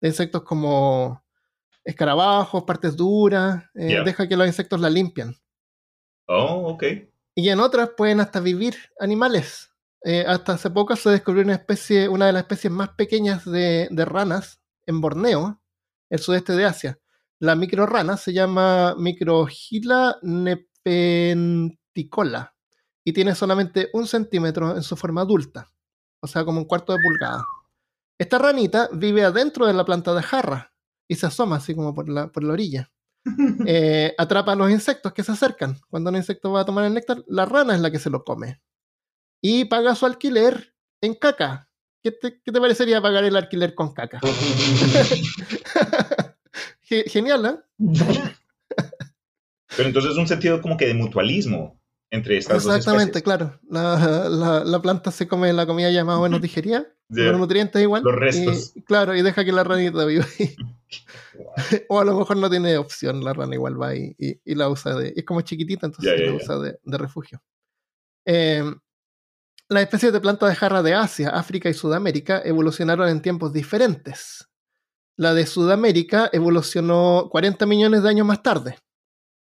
de insectos como escarabajos, partes duras, eh, deja que los insectos la limpian. Oh, ok. Y en otras pueden hasta vivir animales. Eh, hasta hace poco se descubrió una especie, una de las especies más pequeñas de, ranas en Borneo, el sudeste de Asia. La microrana se llama Microgila nepenticola y tiene solamente un centímetro en su forma adulta, o sea, como un cuarto de pulgada. Esta ranita vive adentro de la planta de jarra y se asoma así como por la, por la orilla. *laughs* Eh, atrapa a los insectos que se acercan. Cuando un insecto va a tomar el néctar, la rana es la que se lo come. Y paga su alquiler en caca. ¿Qué te, qué te parecería pagar el alquiler con caca? *laughs* Genial, ¿eh? Pero entonces es un sentido como que de mutualismo entre estas Exactamente, claro. La, la, la, planta se come la comida ya más o menos *laughs* digerida los nutrientes igual. Los restos. claro, y deja que la ranita viva ahí. *laughs* o a lo mejor no tiene opción, la rana igual va ahí y, la usa de. Es como chiquitita, entonces la usa de, refugio. Em, las especies de plantas de jarra de Asia, África y Sudamérica evolucionaron en tiempos diferentes. La de Sudamérica evolucionó 40 millones de años más tarde.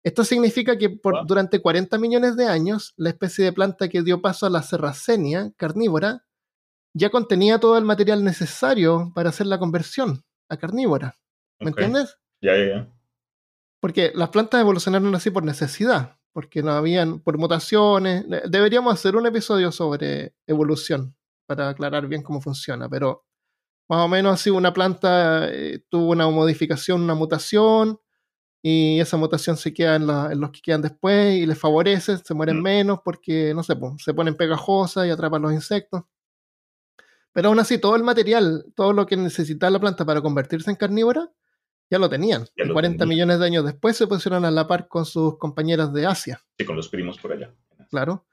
Esto significa que por, durante 40 millones de años, la especie de planta que dio paso a la serracenia carnívora ya contenía todo el material necesario para hacer la conversión a carnívora. ¿Me entiendes? Ya, ya, ya. Porque las plantas evolucionaron así por necesidad, porque no habían, por mutaciones. Deberíamos hacer un episodio sobre evolución para aclarar bien cómo funciona, pero más o menos así una planta eh, tuvo una modificación, una mutación, y esa mutación se queda en, los que quedan después y les favorece, se mueren mm. menos porque, no sé, se ponen pegajosas y atrapan los insectos. Pero aún así, todo el material, todo lo que necesitaba la planta para convertirse en carnívora, ya lo tenían. y 40 millones de años después se pusieron a la par con sus compañeras de Asia. Sí, con los primos por allá. Claro.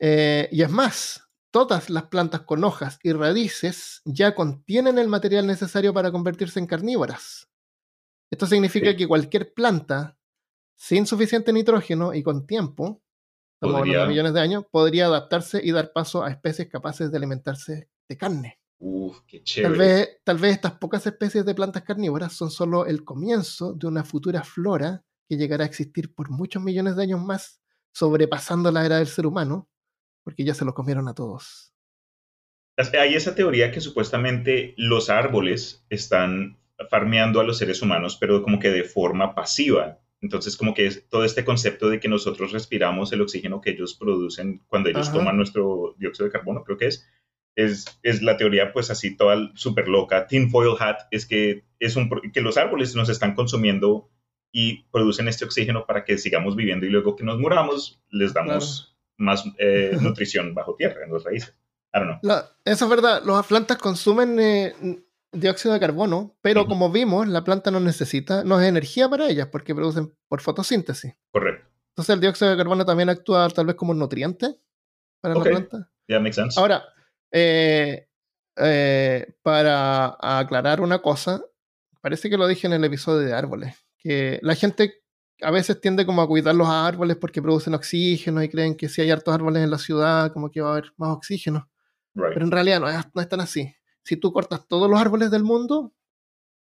Eh, y es más, todas las plantas con hojas y raíces ya contienen el material necesario para convertirse en carnívoras. Esto significa que cualquier planta sin suficiente nitrógeno y con tiempo, como millones de años, podría adaptarse y dar paso a especies capaces de alimentarse de carne. Uf, qué chévere. Tal vez, tal vez estas pocas especies de plantas carnívoras son solo el comienzo de una futura flora que llegará a existir por muchos millones de años más, sobrepasando la era del ser humano, porque ya se lo comieron a todos. Hay esa teoría que supuestamente los árboles están farmeando a los seres humanos, pero como que de forma pasiva. Entonces, como que es todo este concepto de que nosotros respiramos el oxígeno que ellos producen cuando ellos toman nuestro dióxido de carbono, creo que es, es, es la teoría pues así toda súper loca. Tinfoil hat es que, es un, que los árboles nos están consumiendo y producen este oxígeno para que sigamos viviendo y luego que nos muramos les damos más eh, *laughs* nutrición bajo tierra en las raíces. I don't know. eso es verdad, las plantas consumen eh, dióxido de carbono, pero como vimos, la planta no necesita, no es energía para ellas porque producen por fotosíntesis. Correcto. Entonces el dióxido de carbono también actúa tal vez como un nutriente para la planta. Yeah, makes sense. Ahora, eh, eh, para aclarar una cosa, parece que lo dije en el episodio de árboles, que la gente a veces tiende como a cuidar los árboles porque producen oxígeno y creen que si hay hartos árboles en la ciudad, como que va a haber más oxígeno. Pero en realidad no es, no es tan así. Si tú cortas todos los árboles del mundo,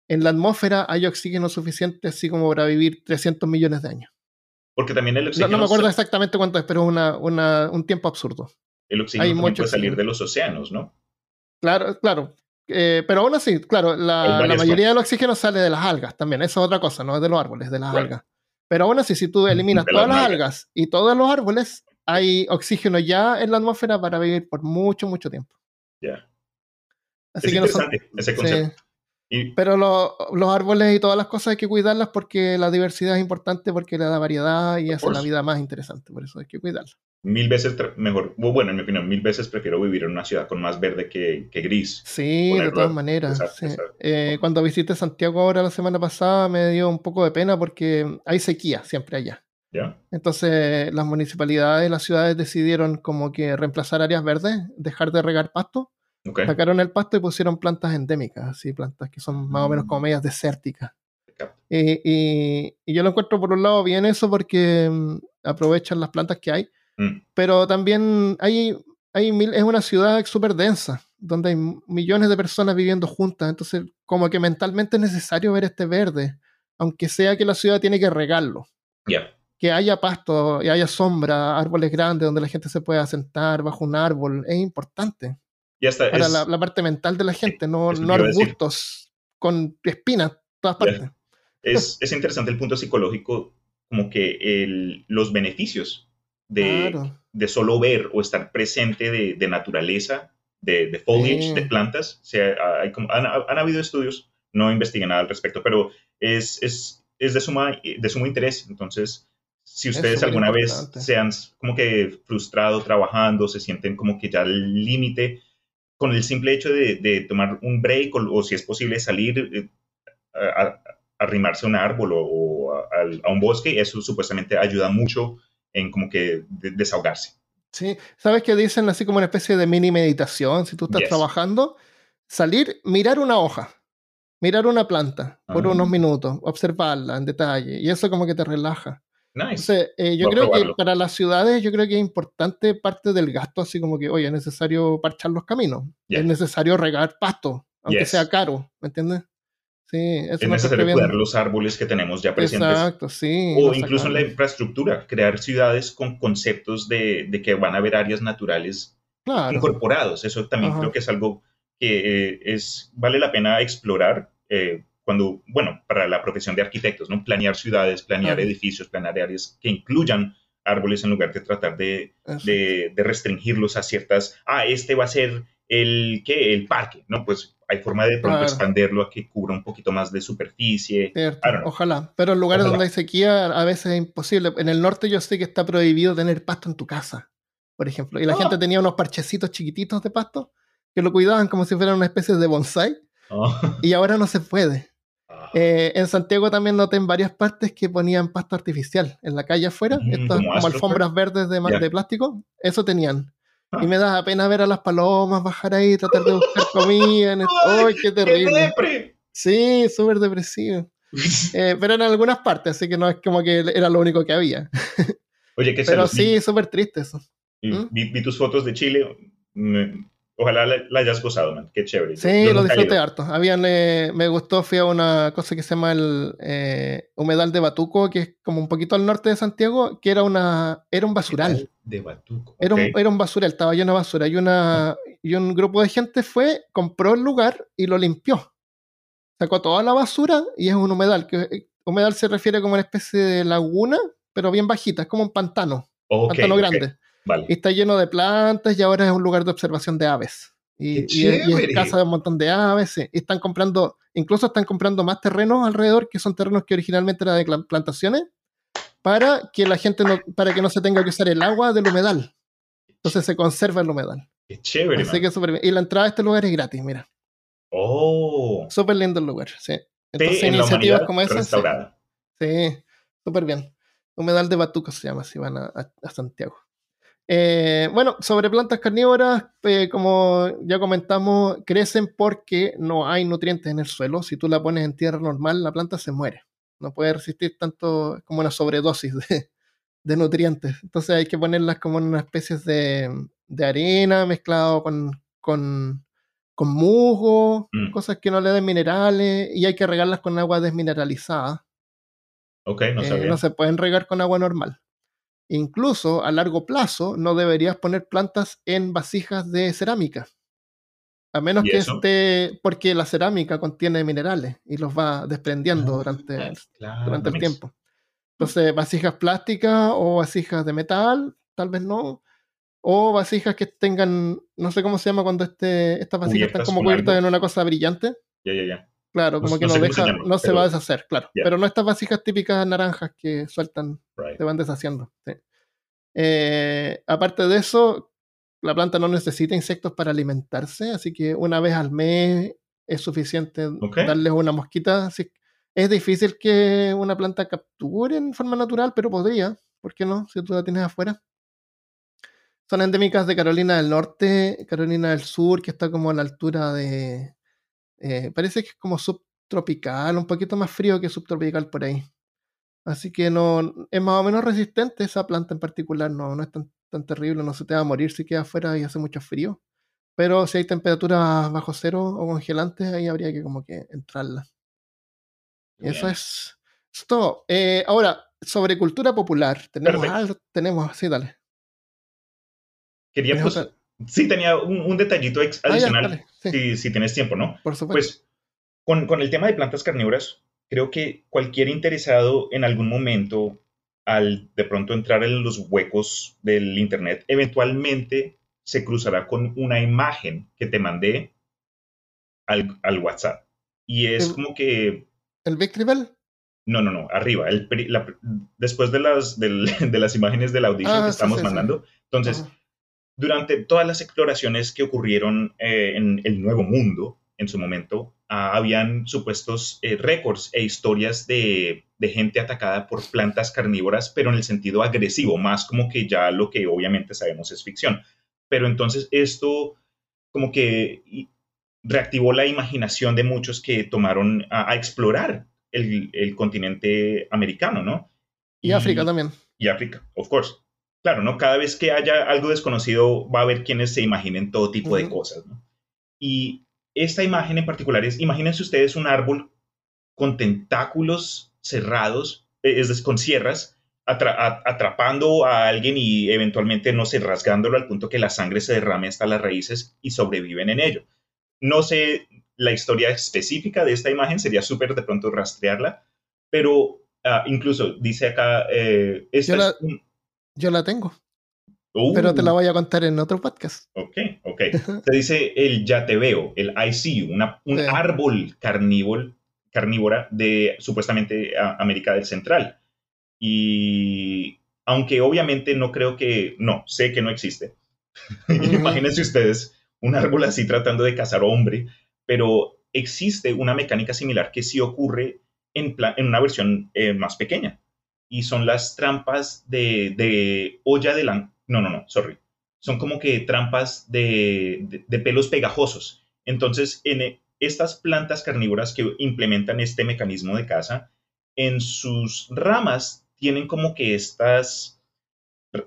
en la atmósfera hay oxígeno suficiente así como para vivir 300 millones de años. Porque también el No, oxígeno, no me acuerdo exactamente cuánto es, pero es una, una- un tiempo absurdo. el oxígeno hay mucho puede salir oxígeno. de los océanos, ¿no? Claro, claro. Eh, pero aún así, claro, la, la mayoría del oxígeno sale de las algas también. Eso es otra cosa, no es de los árboles, de las algas. Pero aún así, si tú *laughs* eliminas De todas las algas y todos los árboles, hay oxígeno ya en la atmósfera para vivir por mucho, mucho tiempo. Ya. Así Es que no son- interesante ese sí. concepto. Y Pero lo- los árboles y todas las cosas hay que cuidarlas porque la diversidad es importante, porque le da variedad y hace la course. vida más interesante. Por eso hay que cuidarla. mil veces mejor, bueno, en mi opinión, mil veces prefiero vivir en una ciudad con más verde que, que gris. Sí, de todas maneras. exacto, sí. exacto. Eh, cuando visité Santiago ahora la semana pasada me dio un poco de pena porque hay sequía siempre allá. ¿Ya? Entonces las municipalidades, las ciudades decidieron como que reemplazar áreas verdes, dejar de regar pasto, Sacaron el pasto y pusieron plantas endémicas, así plantas que son más o menos como Mm. medias desérticas. Y, y- y yo lo encuentro por un lado bien eso porque mm, aprovechan las plantas que hay, Mm. pero también hay, hay mil, es una ciudad súper densa, donde hay millones de personas viviendo juntas, entonces como que mentalmente es necesario ver este verde, aunque sea que la ciudad tiene que regarlo que haya pasto y haya sombra, árboles grandes donde la gente se pueda sentar bajo un árbol, es importante Y hasta para es, la, la parte mental de la gente, no, no arbustos con espinas todas partes. es, es interesante el punto psicológico, como que el, los beneficios de, Claro. de solo ver o estar presente de, de naturaleza, de, de foliage, de plantas. O sea, hay como- han, han habido estudios, no investigué nada al respecto, pero es, es, es de, suma, de sumo interés. Entonces, si Es ustedes alguna vez importante. se han como que frustrado trabajando, se sienten como que ya al límite, con el simple hecho de, de tomar un break o, o si es posible salir eh, a, a- arrimarse a un árbol o, o a, a un bosque, eso supuestamente ayuda mucho en como que de- desahogarse. Sí, sabes que dicen así como una especie de mini meditación, si tú estás Yes. trabajando, salir, mirar una hoja, mirar una planta por Ah. unos minutos, observarla en detalle, y eso como que te relaja. Nice. Entonces, eh, yo Voy creo que para las ciudades, yo creo que es importante parte del gasto, así como que, oye, es necesario parchar los caminos, es necesario regar pasto, aunque Yes. sea caro, ¿me entiendes? Sí, eso es necesario cuidar los árboles que tenemos ya presentes. Exacto, sí. O incluso en la infraestructura, crear ciudades con conceptos de, de que van a haber áreas naturales Claro. incorporados. Eso también Ajá. creo que es algo que eh, es, vale la pena explorar eh, cuando, bueno, para la profesión de arquitectos, ¿no? Planear ciudades, planear edificios, planear áreas que incluyan árboles en lugar de tratar de, de, de restringirlos a ciertas, ah, este va a ser el, ¿qué? El parque, ¿no? Pues hay forma de pronto Claro. expanderlo a que cubra un poquito más de superficie. Ojalá. Pero en lugares Ojalá. donde hay sequía a veces es imposible. En el norte yo sé que está prohibido tener pasto en tu casa, por ejemplo. Y la Ah. gente tenía unos parchecitos chiquititos de pasto que lo cuidaban como si fueran una especie de bonsai. Ah. Y ahora no se puede. Ah. Eh, en Santiago también noté en varias partes que ponían pasto artificial en la calle afuera, Mm, estas como alfombras verdes de, Ya. de plástico, eso tenían. Ah. Y me da pena ver a las palomas bajar ahí, tratar de buscar comida. en el- ¡Ay, qué ¡Qué terrible! Sí, súper depresivo. *laughs* Eh, pero en algunas partes, así que no es como que era lo único que había. Oye, qué Pero sí, súper triste eso. Vi, ¿Mm? vi- vi tus fotos de Chile. me- ojalá la, la hayas gozado, man. Qué chévere. Sí, yo lo disfruté harto. Habían, eh, me gustó, fui a una cosa que se llama el eh, humedal de Batuco, que es como un poquito al norte de Santiago, que era una era un basural. De Batuco. Era un, ok. era un basural, estaba lleno de basura. Y, una, y un grupo de gente fue, compró el lugar y lo limpió. Sacó toda la basura y es un humedal. Que, eh, humedal se refiere como una especie de laguna, pero bien bajita, es como un pantano, Ok, pantano ok, grande. Vale. Y está lleno de plantas y ahora es un lugar de observación de aves. Y, ¡Qué y es, y es chévere! casa de un montón de aves. sí. Y están comprando, incluso están comprando más terrenos alrededor, que son terrenos que originalmente eran de plantaciones, para que la gente no, para que no se tenga que usar el agua del humedal. Entonces se conserva el humedal. Qué chévere, Así que súper bien. Y la entrada a este lugar es gratis, mira. Oh. Súper lindo el lugar, sí. Entonces en iniciativas como esas. sí. súper bien. Humedal de Batuco se llama, si van a, a- a Santiago. Eh, bueno, sobre plantas carnívoras, eh, como ya comentamos, crecen porque no hay nutrientes en el suelo. Si tú la pones en tierra normal, la planta se muere. No puede resistir tanto, como una sobredosis de, de nutrientes. Entonces hay que ponerlas como en una especie de, de arena mezclado con, con, con musgo, Mm. cosas que no le den minerales, y hay que regarlas con agua desmineralizada Ok, no Eh, no se pueden regar con agua normal. Incluso a largo plazo no deberías poner plantas en vasijas de cerámica. A menos ¿Y que eso? esté, porque la cerámica contiene minerales y los va desprendiendo durante, Ah, claro, durante el tiempo. Entonces, vasijas plásticas o vasijas de metal, tal vez no. O vasijas que tengan, no sé cómo se llama cuando este, estas vasijas están como cubiertas en una cosa brillante. Ya, ya, ya. Claro, No- como que no no, cómo se deja, llama, no se va a deshacer, claro. Pero no estas vasijas típicas naranjas que sueltan, Right. se van deshaciendo. sí. Eh, aparte de eso, la planta no necesita insectos para alimentarse, así que una vez al mes es suficiente darles una mosquita. así- es difícil que una planta capture en forma natural, pero podría. ¿Por qué no? Si tú la tienes afuera. Son endémicas de Carolina del Norte, Carolina del Sur, que está como a la altura de. Eh, parece que es como subtropical, un poquito más frío que subtropical por ahí. Así que no es más o menos resistente esa planta en particular, no, no es tan, tan terrible, no se te va a morir si queda afuera y hace mucho frío. Pero si hay temperaturas bajo cero o congelantes, ahí habría que como que entrarla. Eso Bien. es, eso es todo. Eh, ahora, sobre cultura popular, tenemos algo, tenemos, sí, dale. Quería, ¿Tienes pues, otra? Sí, tenía un, un detallito ex- Ah, ya, adicional, sí, si, si tienes tiempo, ¿no? por supuesto. Pues con, con el tema de plantas carnívoras, creo que cualquier interesado en algún momento, al de pronto entrar en los huecos del Internet, eventualmente se cruzará con una imagen que te mandé al, al WhatsApp. Y es El- como que ¿El Victory Bell? No, no, no, arriba. El la- después de las, del- *laughs* de las imágenes del audition Ah, que sí, estamos sí. mandando. Entonces, Ajá. Durante todas las exploraciones que ocurrieron eh, en el Nuevo Mundo, en su momento, ah, habían supuestos eh, récords e historias de, de gente atacada por plantas carnívoras, pero en el sentido agresivo, más como que ya lo que obviamente sabemos es ficción. Pero entonces esto como que y- reactivó la imaginación de muchos que tomaron a, a explorar el, el continente americano, ¿no? Y África también. y África, of course. Claro, ¿no? Cada vez que haya algo desconocido, va a haber quienes se imaginen todo tipo de cosas, ¿no? Y esta imagen en particular es, imagínense ustedes un árbol con tentáculos cerrados, eh, es decir, con sierras, atra- atrapando a alguien y eventualmente, no sé, rasgándolo al punto que la sangre se derrame hasta las raíces y sobreviven en ello. No sé la historia específica de esta imagen, sería súper de pronto rastrearla, pero ah, incluso dice acá, eh, esta la- es un- Yo la tengo, Uh, pero te la voy a contar en otro podcast. Ok, ok. *laughs* Se dice el ya te veo, el I see you, una- un Sí. árbol carnívoro, carnívora de supuestamente a- América del Central. Y aunque obviamente no creo que, no, sé que no existe. *laughs* Imagínense ustedes un árbol así tratando de cazar hombre, pero existe una mecánica similar que sí ocurre en una versión eh, más pequeña. Y son las trampas de, de olla de la... No, no, no, sorry. Son como que trampas de, de- de pelos pegajosos. Entonces, en e- estas plantas carnívoras que implementan este mecanismo de caza, en sus ramas tienen como que estas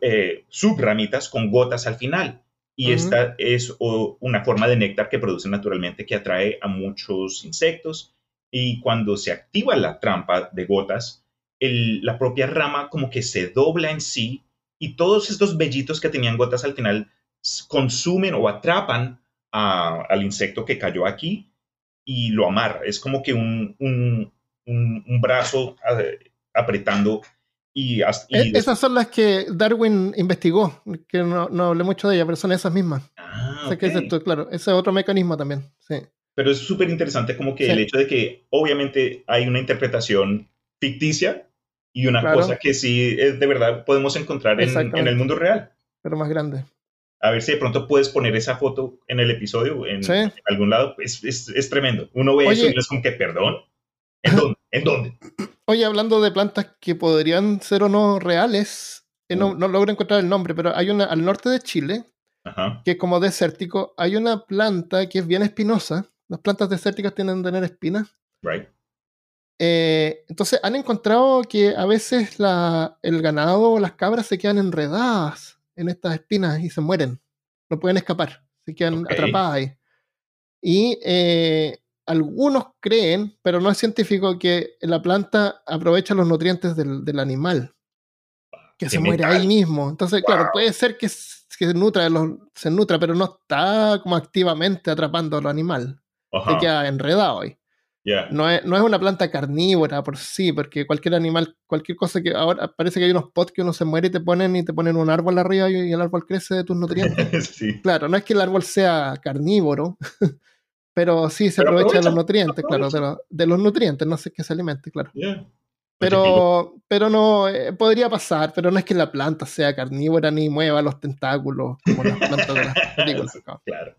eh, subramitas con gotas al final. Y Ujú. esta es o, una forma de néctar que produce naturalmente que atrae a muchos insectos. Y cuando se activa la trampa de gotas, el- la propia rama como que se dobla en sí y todos estos vellitos que tenían gotas al final consumen o atrapan a- al insecto que cayó aquí y lo amarra. Es como que un, un- un- un brazo eh, apretando y, hasta- y E- esas son las que Darwin investigó, que no, no hablé mucho de ellas, pero son esas mismas. Ah, O sea, que ok. dices tú, claro, ese es otro mecanismo también. Sí. Pero es súper interesante como que Sí. el hecho de que obviamente hay una interpretación ficticia y una Claro. cosa que sí es de verdad podemos encontrar en, en el mundo real. pero más grande. A ver si de pronto puedes poner esa foto en el episodio, en, Sí. en algún lado. Es, es- es tremendo. Uno ve eso Oye. y es como que, perdón. ¿En dónde? ¿En dónde? *laughs* Oye, hablando de plantas que podrían ser o no reales, eh, no, no logro encontrar el nombre, pero hay una al norte de Chile, Ajá. que es como desértico, hay una planta que es bien espinosa. Las plantas desérticas tienden a tener espinas. Right. Eh, entonces han encontrado que a veces la- el ganado o las cabras se quedan enredadas en estas espinas y se mueren. No pueden escapar, se quedan atrapadas ahí. Y eh, algunos creen, pero no es científico, que la planta aprovecha los nutrientes del, del animal, que se muere ahí mismo. Entonces, claro, puede ser que, se, nutra los, se nutra, pero no está como activamente atrapando al animal. Se queda enredado ahí. No, es, no es una planta carnívora por sí, porque cualquier animal, cualquier cosa que ahora parece que hay unos pots que uno se muere y te ponen y te ponen un árbol arriba y, el árbol crece de tus nutrientes. *laughs* Claro, no es que el árbol sea carnívoro, *laughs* pero sí se aprovecha, de los nutrientes, claro, de, los nutrientes, no sé qué se alimente, claro. Pero, pero no, eh, podría pasar, pero no es que la planta sea carnívora ni mueva los tentáculos como las plantas de las *laughs* películas. Claro.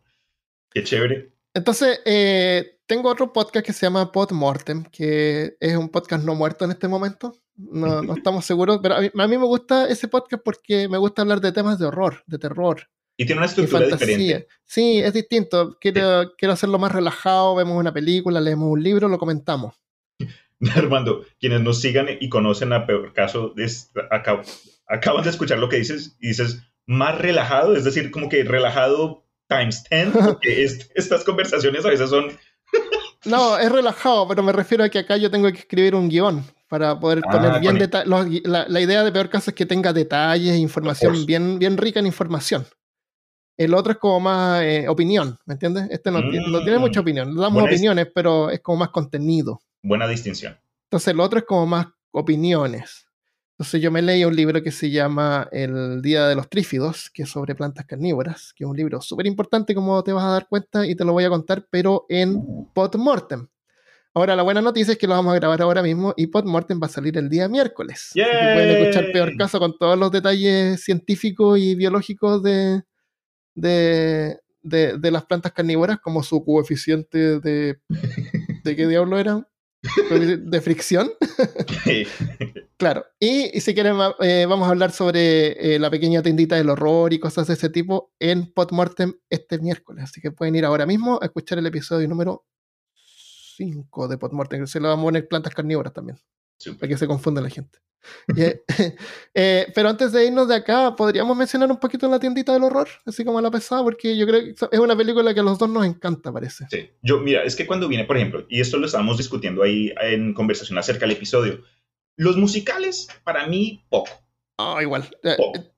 Qué chévere. Entonces, eh, tengo otro podcast que se llama Pod Mortem, que es un podcast no muerto en este momento. No, no *laughs* estamos seguros, pero a mí, me gusta ese podcast porque me gusta hablar de temas de horror, de terror. Y tiene una estructura diferente. Sí, es distinto. Quiero, quiero hacerlo más relajado, vemos una película, leemos un libro, lo comentamos. *laughs* Armando, quienes nos sigan y conocen a Peor Caso, acaban de escuchar lo que dices y dices más relajado, es decir, como que relajado times 10, porque *laughs* estas conversaciones a veces son... *laughs* no, es relajado, pero me refiero a que acá yo tengo que escribir un guion para poder ah, poner bien detalles. La, idea de peor caso es que tenga detalles, información bien, bien rica en información. El otro es como más eh, opinión, ¿me entiendes? Este no, tiene mucha mm. opinión. Damos opiniones, pero es como más contenido. Buena distinción. Entonces el otro es como más opiniones. Entonces yo me leí un libro que se llama El Día de los Trífidos, que es sobre plantas carnívoras, que es un libro súper importante como te vas a dar cuenta y te lo voy a contar, pero en Podmortem. Ahora, la buena noticia es que lo vamos a grabar ahora mismo y Podmortem va a salir el día miércoles. Pueden escuchar peor caso con todos los detalles científicos y biológicos de, de, de, las plantas carnívoras, como su coeficiente de... ¿De qué diablo era? *laughs* de fricción. Claro. Y, si quieren, eh, vamos a hablar sobre eh, la pequeña tendita del horror y cosas de ese tipo en Podmortem este miércoles. Así que pueden ir ahora mismo a escuchar el episodio número 5 de Podmortem. Se lo vamos a poner plantas carnívoras también. Para que se confunda la gente. *laughs* *laughs* Eh, pero antes de irnos de acá, podríamos mencionar un poquito la tiendita del horror, así como la pesada, porque yo creo que es una película que a los dos nos encanta, parece. Sí, yo, mira, es que cuando viene, por ejemplo, y esto lo estábamos discutiendo ahí en conversación acerca del episodio, los musicales, para mí, poco. Ah, igual. Eh, eh,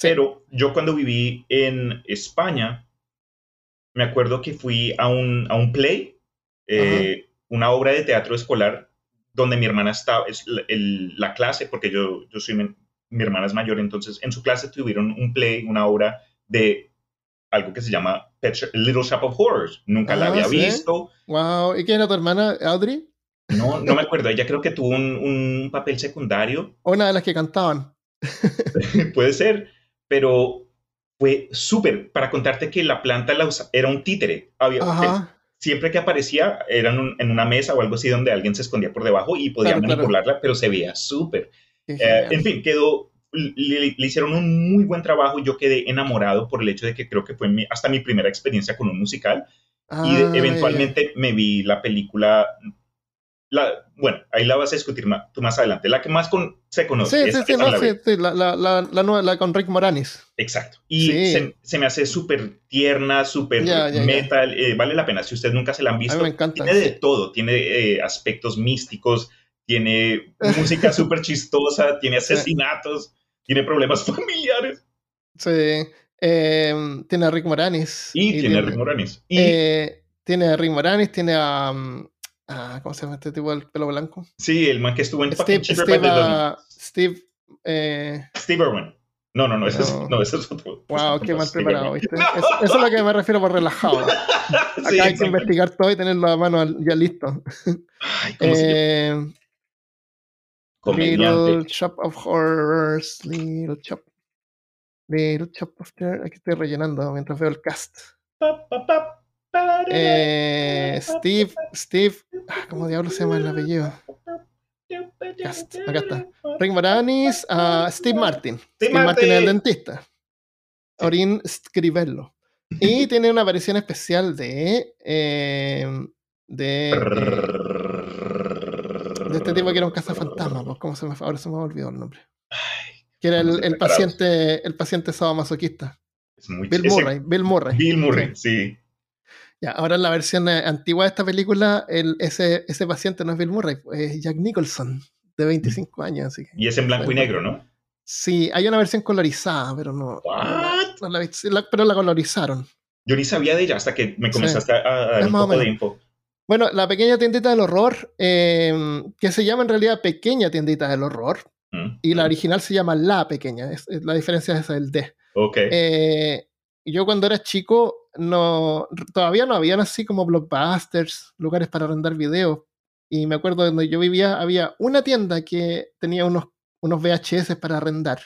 pero yo cuando viví en España, me acuerdo que fui a un, a un play, una obra de teatro escolar donde mi hermana estaba, es la, clase, porque yo, yo soy, mi, hermana es mayor, entonces en su clase tuvieron un play, una obra de algo que se llama Little Shop of Horrors. Nunca la ah, había visto. Wow, ¿y quién era tu hermana, Audrey? No, no me acuerdo. Ella creo que tuvo un, papel secundario. Una de las que cantaban. *laughs* Puede ser, pero fue súper. Para contarte que la planta la era un títere. Había, Ajá siempre que aparecía era en, una mesa o algo así donde alguien se escondía por debajo y podía manipularla, pero se veía súper. Eh, en fin, quedó, le, hicieron un muy buen trabajo y yo quedé enamorado por el hecho de que creo que fue hasta mi primera experiencia con un musical. y ah, eventualmente me vi la película la, bueno, ahí la vas a discutir más, tú más adelante. La que más con, se conoce. Sí, sí, sí, la, la, la, la, con Rick Moranis. Exacto. Y se, se, me hace súper tierna, súper metal. Eh, vale la pena. Si ustedes nunca se la han visto, me encanta, tiene de todo. Tiene eh, aspectos místicos, tiene música *laughs* súper chistosa, tiene asesinatos, tiene problemas *laughs* familiares. Sí. Em, tiene a Rick Moranis. Y, tiene, a Rick Moranis. Y, eh, tiene a Rick Moranis, tiene a. Um, Ah, ¿Cómo se llama este tipo del pelo blanco? Sí, el man que estuvo en Steve. Steve, uh, Steve, eh... Steve Irwin. No, no, no, ese, Es, no, ese es otro. Wow, qué mal preparado, ¿viste? Eso, es lo que me refiero por relajado. *laughs* Acá hay que investigar todo y tenerlo a mano ya listo. Ay, ¿cómo eh, Little Shop of Horrors, Little Shop. Little Shop of Terror. Aquí estoy rellenando mientras veo el cast. Pop, pop, pop. Eh, Steve, Steve, ah, ¿cómo diablos se llama el apellido? Acá está. Rick Moranis, uh, Steve Martin. Steve, Martin. es el dentista. Orin Scrivello. Y tiene una aparición especial de. Eh, de. de este tipo que era un cazafantasma. Pues, ¿cómo se me, ahora se me ha olvidado el nombre. Que era el, el paciente, el paciente sadomasoquista. Bill Murray. Bill Murray. Bill Murray, sí. Ya, ahora en la versión eh, antigua de esta película, el, ese, ese paciente no es Bill Murray, es Jack Nicholson, de 25 años. Así que, Y es en blanco y negro, ¿no? Sí, hay una versión colorizada, pero no. No la la- pero la colorizaron. Yo ni sabía de ella hasta que me comenzaste a, a dar Es un poco de info. Bueno, la pequeña tiendita del horror, eh, que se llama en realidad Pequeña Tiendita del Horror, Mm, y la mm, original se llama La Pequeña. Es, es- la diferencia es el D. Ok. Eh, yo cuando era chico, no, todavía no habían así como blockbusters, lugares para arrendar videos. Y me acuerdo de donde yo vivía, había una tienda que tenía unos, unos VHS para arrendar.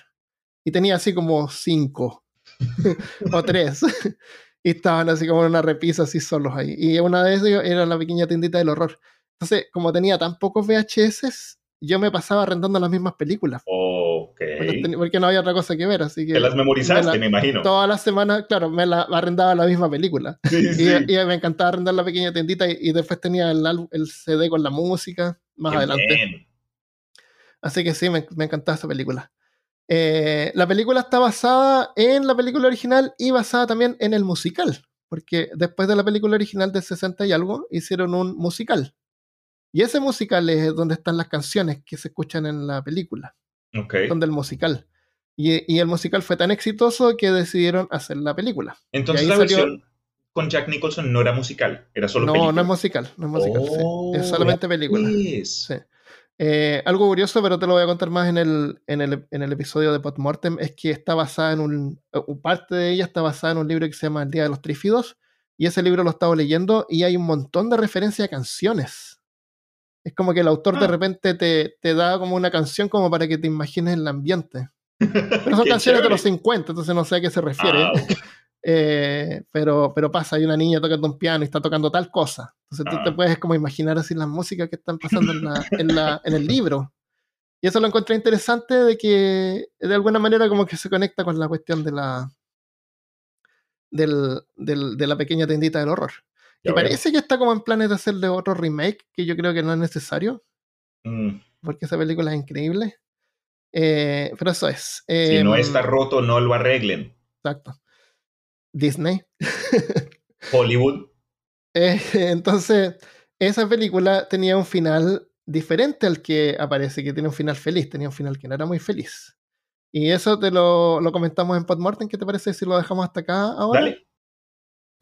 Y tenía así como cinco *laughs* o tres. *laughs* y estaban así como en una repisa así solos ahí. Y una de ellos era la pequeña tiendita del horror. Entonces, como tenía tan pocos VHS, yo me pasaba arrendando las mismas películas. Ok. Porque, no había otra cosa que ver, así que Te las memorizaste, me imagino. todas las semanas, claro, me la arrendaba la misma película. Sí, *laughs* Y, sí. y me encantaba arrendar la pequeña tiendita y, y después tenía el, el CD con la música más Qué adelante. bien. Así que sí, me, me encantaba esa película. Eh, la película está basada en la película original y basada también en el musical, porque después de la película original del 60 y algo, hicieron un musical. Y ese musical es donde están las canciones que se escuchan en la película, Ok. son del musical. Y, y el musical fue tan exitoso que decidieron hacer la película. Entonces la salió- versión con Jack Nicholson no era musical, era solo No, película. no es musical, no es musical, sí. Oh, es solamente película. pues. Sí. Eh, algo curioso, pero te lo voy a contar más en el, en el, en el episodio de Podmortem, es que está basada en un. o parte de ella está basada en un libro que se llama El Día de los Trífidos, y ese libro lo he estado leyendo y hay un montón de referencias a canciones. Es como que el autor de Ah. repente te, te da como una canción como para que te imagines el ambiente. *laughs* Pero son canciones de los chévere. 50, entonces no sé a qué se refiere. Ah. *laughs* Eh, pero, pero pasa, hay una niña tocando un piano y está tocando tal cosa. Entonces tú Ah. te puedes como imaginar así las músicas que están pasando en, la, en, la- en el libro. Y eso lo encontré interesante de que de alguna manera como que se conecta con la cuestión de la del, del- de la pequeña tiendita del horror. Veo. parece que está como en planes de hacerle otro remake, que yo creo que no es necesario, Mm, porque esa película es increíble. Eh, pero eso es. Si no Em, está roto, no lo arreglen. Exacto. Disney. *laughs* Hollywood. Eh, entonces, esa película tenía un final diferente al que aparece, que tiene un final feliz, tenía un final que no era muy feliz. Y eso te lo, lo comentamos en Podmortem, ¿qué te parece si lo dejamos hasta acá ahora? Dale.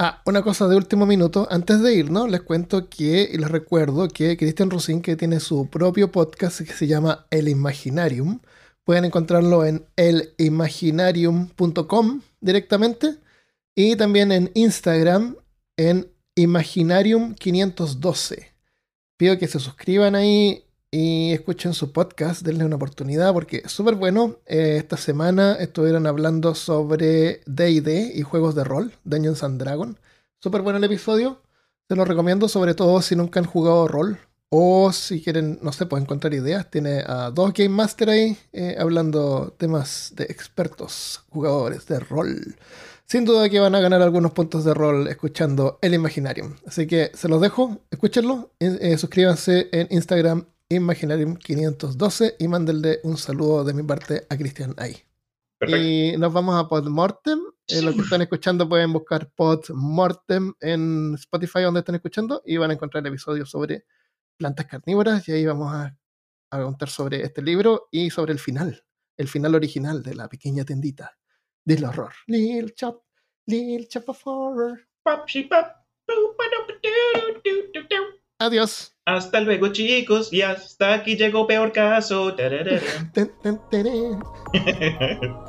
Ah, una cosa de último minuto, antes de irnos, les cuento que, y les recuerdo que Cristian Rusin, que tiene su propio podcast que se llama El Imaginarium, pueden encontrarlo en elimaginarium.com directamente y también en Instagram en Imaginarium512. Pido que se suscriban ahí y escuchen su podcast, denle una oportunidad porque es súper bueno. Eh, esta semana estuvieron hablando sobre DD y juegos de rol, Dungeons and Dragons. Súper bueno el episodio, se lo recomiendo, sobre todo si nunca han jugado rol o si quieren, no sé, pueden encontrar ideas. Tiene a dos Game Master ahí eh, hablando temas de expertos jugadores de rol. Sin duda que van a ganar algunos puntos de rol escuchando el Imaginarium. Así que se los dejo, escúchenlo. eh, suscríbanse en Instagram Imaginarium512 y mándenle un saludo de mi parte a Cristian ahí. Perfecto. Y nos vamos a Podmortem. Eh, los que están escuchando pueden buscar Podmortem en Spotify donde estén escuchando y van a encontrar episodios sobre plantas carnívoras y ahí vamos a, a contar sobre este libro y sobre el final, el final original de la pequeña tendita del horror. Lil Chop, Lil Chop of Horror. Adiós. Hasta luego, chicos. Y hasta aquí llegó peor caso. *laughs*